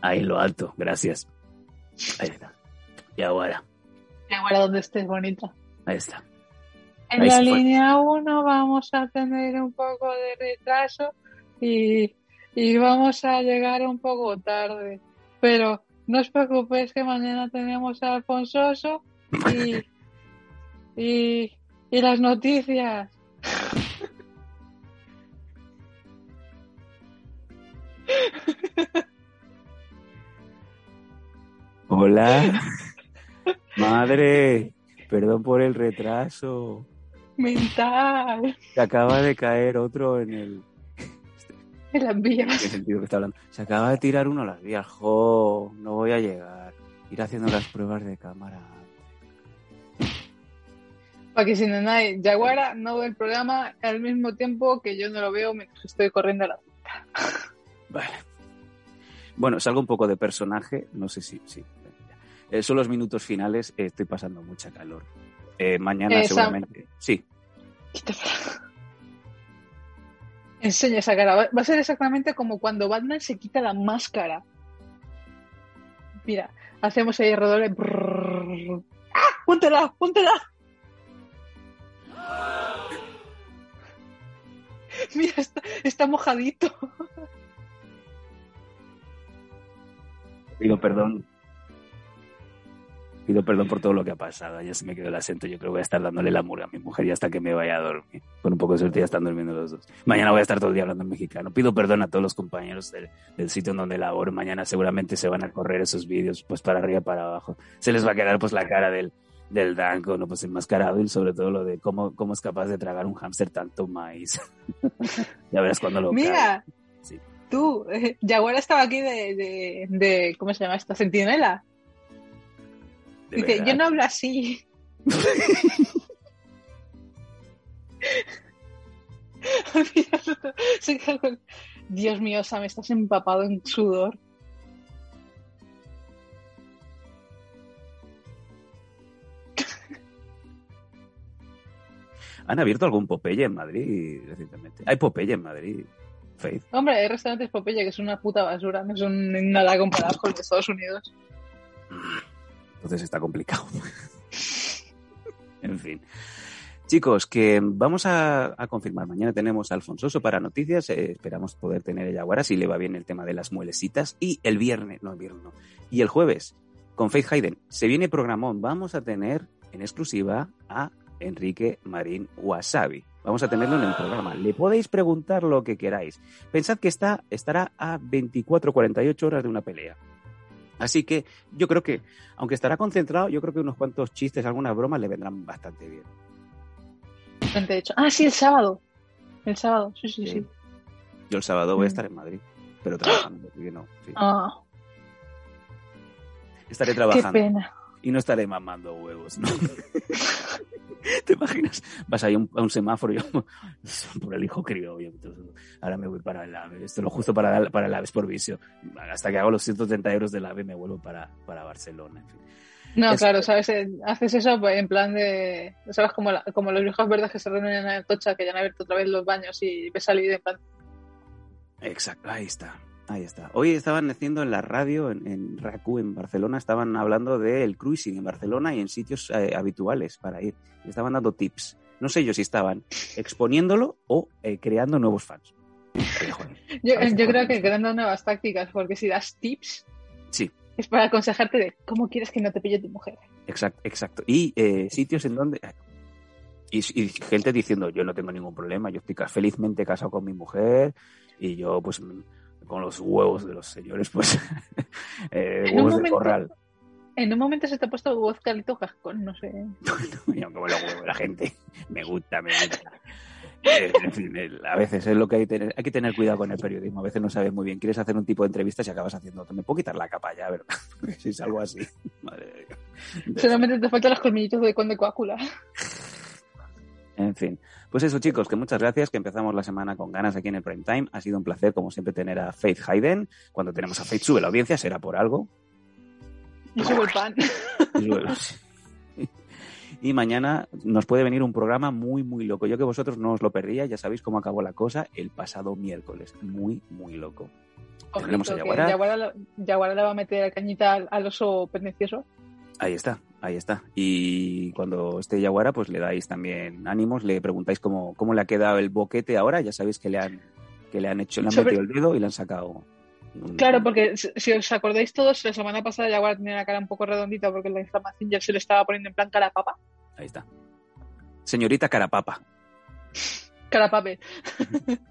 Ahí en lo alto, gracias. Ahí está. Yaguara, Y ahora donde estés, bonita. ahí está. En Ahí la línea 1 vamos a tener un poco de retraso y, y vamos a llegar un poco tarde. Pero no os preocupéis que mañana tenemos a Alfonsoso y, y, y las noticias. Hola. Madre, perdón por el retraso. Mental. Se acaba de caer otro en el... En las ¿En qué vías. sentido que está hablando? Se acaba de tirar uno a las vías. Jo, no voy a llegar. Ir haciendo las pruebas de cámara. Para que si no hay Yaguara no ve el programa al mismo tiempo que yo no lo veo mientras estoy corriendo a la Vale. Bueno, salgo un poco de personaje. No sé si... sí. Eh, son los minutos finales. eh, estoy pasando mucha calor. Eh, mañana seguramente... Sí. Quítatela. Enseña esa cara. Va a ser exactamente como cuando Batman se quita la máscara. Mira, hacemos ahí. Brrr. ¡Ah! ¡Póntela! ¡Póntela! Mira, está, está mojadito. Pido perdón. Pido perdón por todo lo que ha pasado. Ya se me quedó el acento. Yo creo que voy a estar dándole la murga a mi mujer y hasta que me vaya a dormir. Con un poco de suerte ya están durmiendo los dos. Mañana voy a estar todo el día hablando en mexicano. Pido perdón a todos los compañeros del, del sitio en donde laboro. Mañana seguramente se van a correr esos vídeos pues para arriba para abajo. Se les va a quedar pues la cara del, del Danco, ¿no? Pues enmascarado y sobre todo lo de cómo, cómo es capaz de tragar un hámster tanto maíz. ya verás cuando lo Mira, Sí. tú, eh, Yaguara estaba aquí de, de, de- ¿Cómo se llama esta? Centinela. Dice, verdad. yo no hablo así. Dios mío, Sam, estás empapado en sudor. ¿Han abierto algún Popeye en Madrid recientemente? Hay Popeye en Madrid, Faith. Hombre, hay restaurantes Popeye que son una puta basura, no son nada comparados con los Estados Unidos. Entonces está complicado. en fin. Chicos, que vamos a, confirmar. Mañana tenemos a Alfonsoso para noticias. Eh, esperamos poder tener a Yaguara si le va bien el tema de las muelesitas. Y el viernes, no, el viernes no. Y el jueves, con Faith Hayden, se viene programón. Vamos a tener en exclusiva a Enrique Marín Wasabi. Vamos a tenerlo en el programa. Le podéis preguntar lo que queráis. Pensad que está, estará a 24-48 horas de una pelea. Así que yo creo que, aunque estará concentrado, yo creo que unos cuantos chistes, algunas bromas le vendrán bastante bien. De hecho. Ah, sí, el sábado. El sábado, sí, sí, sí. Yo el sábado voy a mm. estar en Madrid, pero trabajando, no. Ah. Estaré trabajando. Qué pena. Y no estaré mamando huevos, ¿no? ¿Te imaginas? Vas ahí a un, semáforo y yo, por el hijo criollo. Ahora me voy para el AVE. Esto es lo justo para, para el AVE por vicio. Hasta que hago los 130 euros del AVE me vuelvo para, para Barcelona. No, claro, ¿sabes? Eh, haces eso pues, en plan de. ¿Sabes? Como, como los viejos verdes que se reúnen en el Tocha, que ya han abierto otra vez los baños y ves salir en plan. Exacto, ahí está. Ahí está. Hoy estaban haciendo en la radio, en, en RACU, en Barcelona, estaban hablando del cruising en Barcelona y en sitios eh, habituales para ir. Y estaban dando tips. No sé yo si estaban exponiéndolo o eh, creando nuevos fans. yo, creo que creando nuevas tácticas, porque si das tips, sí. es para aconsejarte de cómo quieres que no te pille tu mujer. Exacto, exacto. Y eh, sitios en donde... Y, y, gente diciendo, yo no tengo ningún problema, yo estoy felizmente casado con mi mujer y yo pues con los huevos de los señores, pues eh, huevos de corral. En un momento se te ha puesto voz calito cascón, no sé. Yo como lo huevo la gente. Me gusta, me gusta. Eh, en fin, a veces es lo que hay que tener, hay que tener cuidado con el periodismo. A veces no sabes muy bien. Quieres hacer un tipo de entrevistas y acabas haciendo otro. Me puedo quitar la capa ya, ¿verdad? si es algo así. Madre Solamente te faltan los colmillitos de conde coácula. En fin. Pues eso, chicos, que muchas gracias, que empezamos la semana con ganas aquí en el Prime Time. Ha sido un placer, como siempre, tener a Faith Hayden. Cuando tenemos a Faith sube la audiencia, será por algo. Y sube el pan. Y, mañana nos puede venir un programa muy, muy loco. Yo que vosotros no os lo perdía, ya sabéis cómo acabó la cosa el pasado miércoles. Muy, muy loco. Tenemos a Yaguara. Yaguara, le va a meter cañita al, oso pernicioso. Ahí está, ahí está. Y cuando esté Yaguara, pues le dais también ánimos, le preguntáis cómo, cómo le ha quedado el boquete ahora. Ya sabéis que le han, que le han hecho, le han metido el dedo y le han sacado. Claro, porque si os acordáis todos, la semana pasada Yaguara tenía la cara un poco redondita porque la inflamación ya se le estaba poniendo en plan cara papa. Ahí está. Señorita Carapapa. Carapape.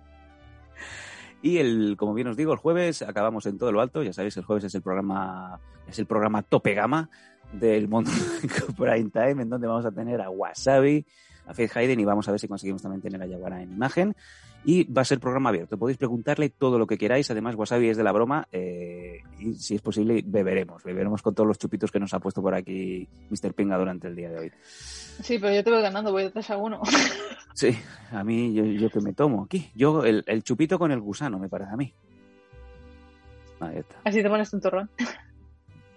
Y el, como bien os digo, el jueves acabamos en todo lo alto. Ya sabéis, el jueves es el programa, es el programa tope gama del mundo Prime Time, en donde vamos a tener a Wasabi, a Faith Hayden y vamos a ver si conseguimos también tener a Yaguara en imagen. Y va a ser programa abierto. Podéis preguntarle todo lo que queráis. Además, Wasabi es de la broma. Eh, y si es posible, beberemos. Beberemos con todos los chupitos que nos ha puesto por aquí Mr. Pinga durante el día de hoy. Sí, pero yo te voy ganando, voy de 3 a 1. Sí, a mí, yo, yo que me tomo aquí. Yo, el, el, chupito con el gusano, me parece a mí. Ahí está. Así te pones un torrón.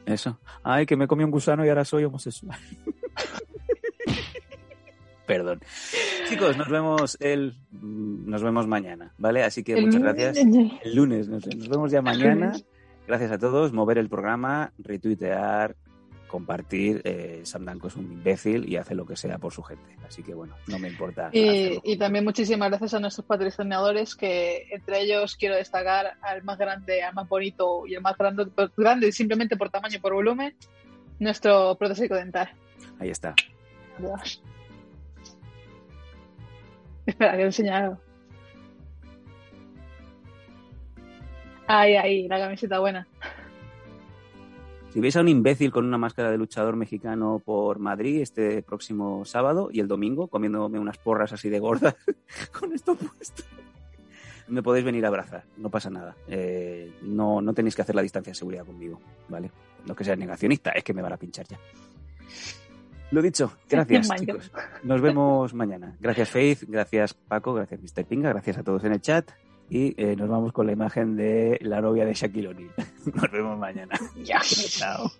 Eso. Ay, que me comí un gusano y ahora soy homosexual. Perdón. Chicos, nos vemos el nos vemos mañana, ¿vale? Así que muchas gracias. El lunes, nos, nos vemos ya mañana. Gracias a todos. Mover el programa, retuitear, compartir, eh, Sam Danko es un imbécil y hace lo que sea por su gente. Así que bueno, no me importa. Y, también muchísimas gracias a nuestros patrocinadores, que entre ellos quiero destacar al más grande, al más bonito y el más grande, grande simplemente por tamaño y por volumen, nuestro protésico dental. Ahí está. Adiós. Espera, que he enseñado. Ahí, ahí, la camiseta buena. Si veis a un imbécil con una máscara de luchador mexicano por Madrid este próximo sábado y el domingo, comiéndome unas porras así de gordas con esto puesto, me podéis venir a abrazar, no pasa nada. Eh, no, no tenéis que hacer la distancia de seguridad conmigo, ¿vale? No que sea negacionista, es que me van a pinchar ya. Lo dicho, gracias chicos. Nos vemos mañana. Gracias Faith, gracias Paco, gracias Mr. Pinga, gracias a todos en el chat. Y eh, nos vamos con la imagen de la novia de Shaquille O'Neal. Nos vemos mañana. Ya. Chao.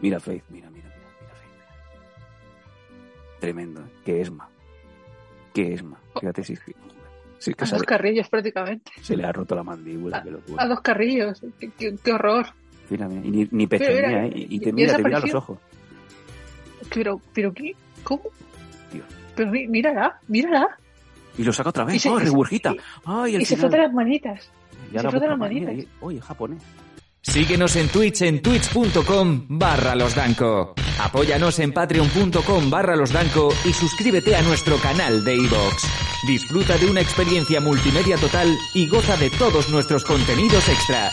Mira Faith, mira, mira, mira, mira Faith. Tremendo. Qué esma. Qué esma. Fíjate si, es que A sale- dos carrillos prácticamente. se le ha roto la mandíbula. Qué locura. A dos carrillos. Qué, qué- qué horror. Mira, mira, y ni, ni pestañea, ¿eh? Y, y te mira, te mira a los ojos. Pero, pero ¿qué? ¿Cómo? Dios. Pero mírala, mírala. Y lo saca otra Y vez. se- ¡Oh, y se- regurgita! y- ¡Ay, el Y se final! frota las manitas. Y se frota busca las manitas. y- Oye, japonés. Síguenos en Twitch en twitch.com barra losdanco. Apóyanos en patreon.com barra losdanco y suscríbete a nuestro canal de iVoox. Disfruta de una experiencia multimedia total y goza de todos nuestros contenidos extra.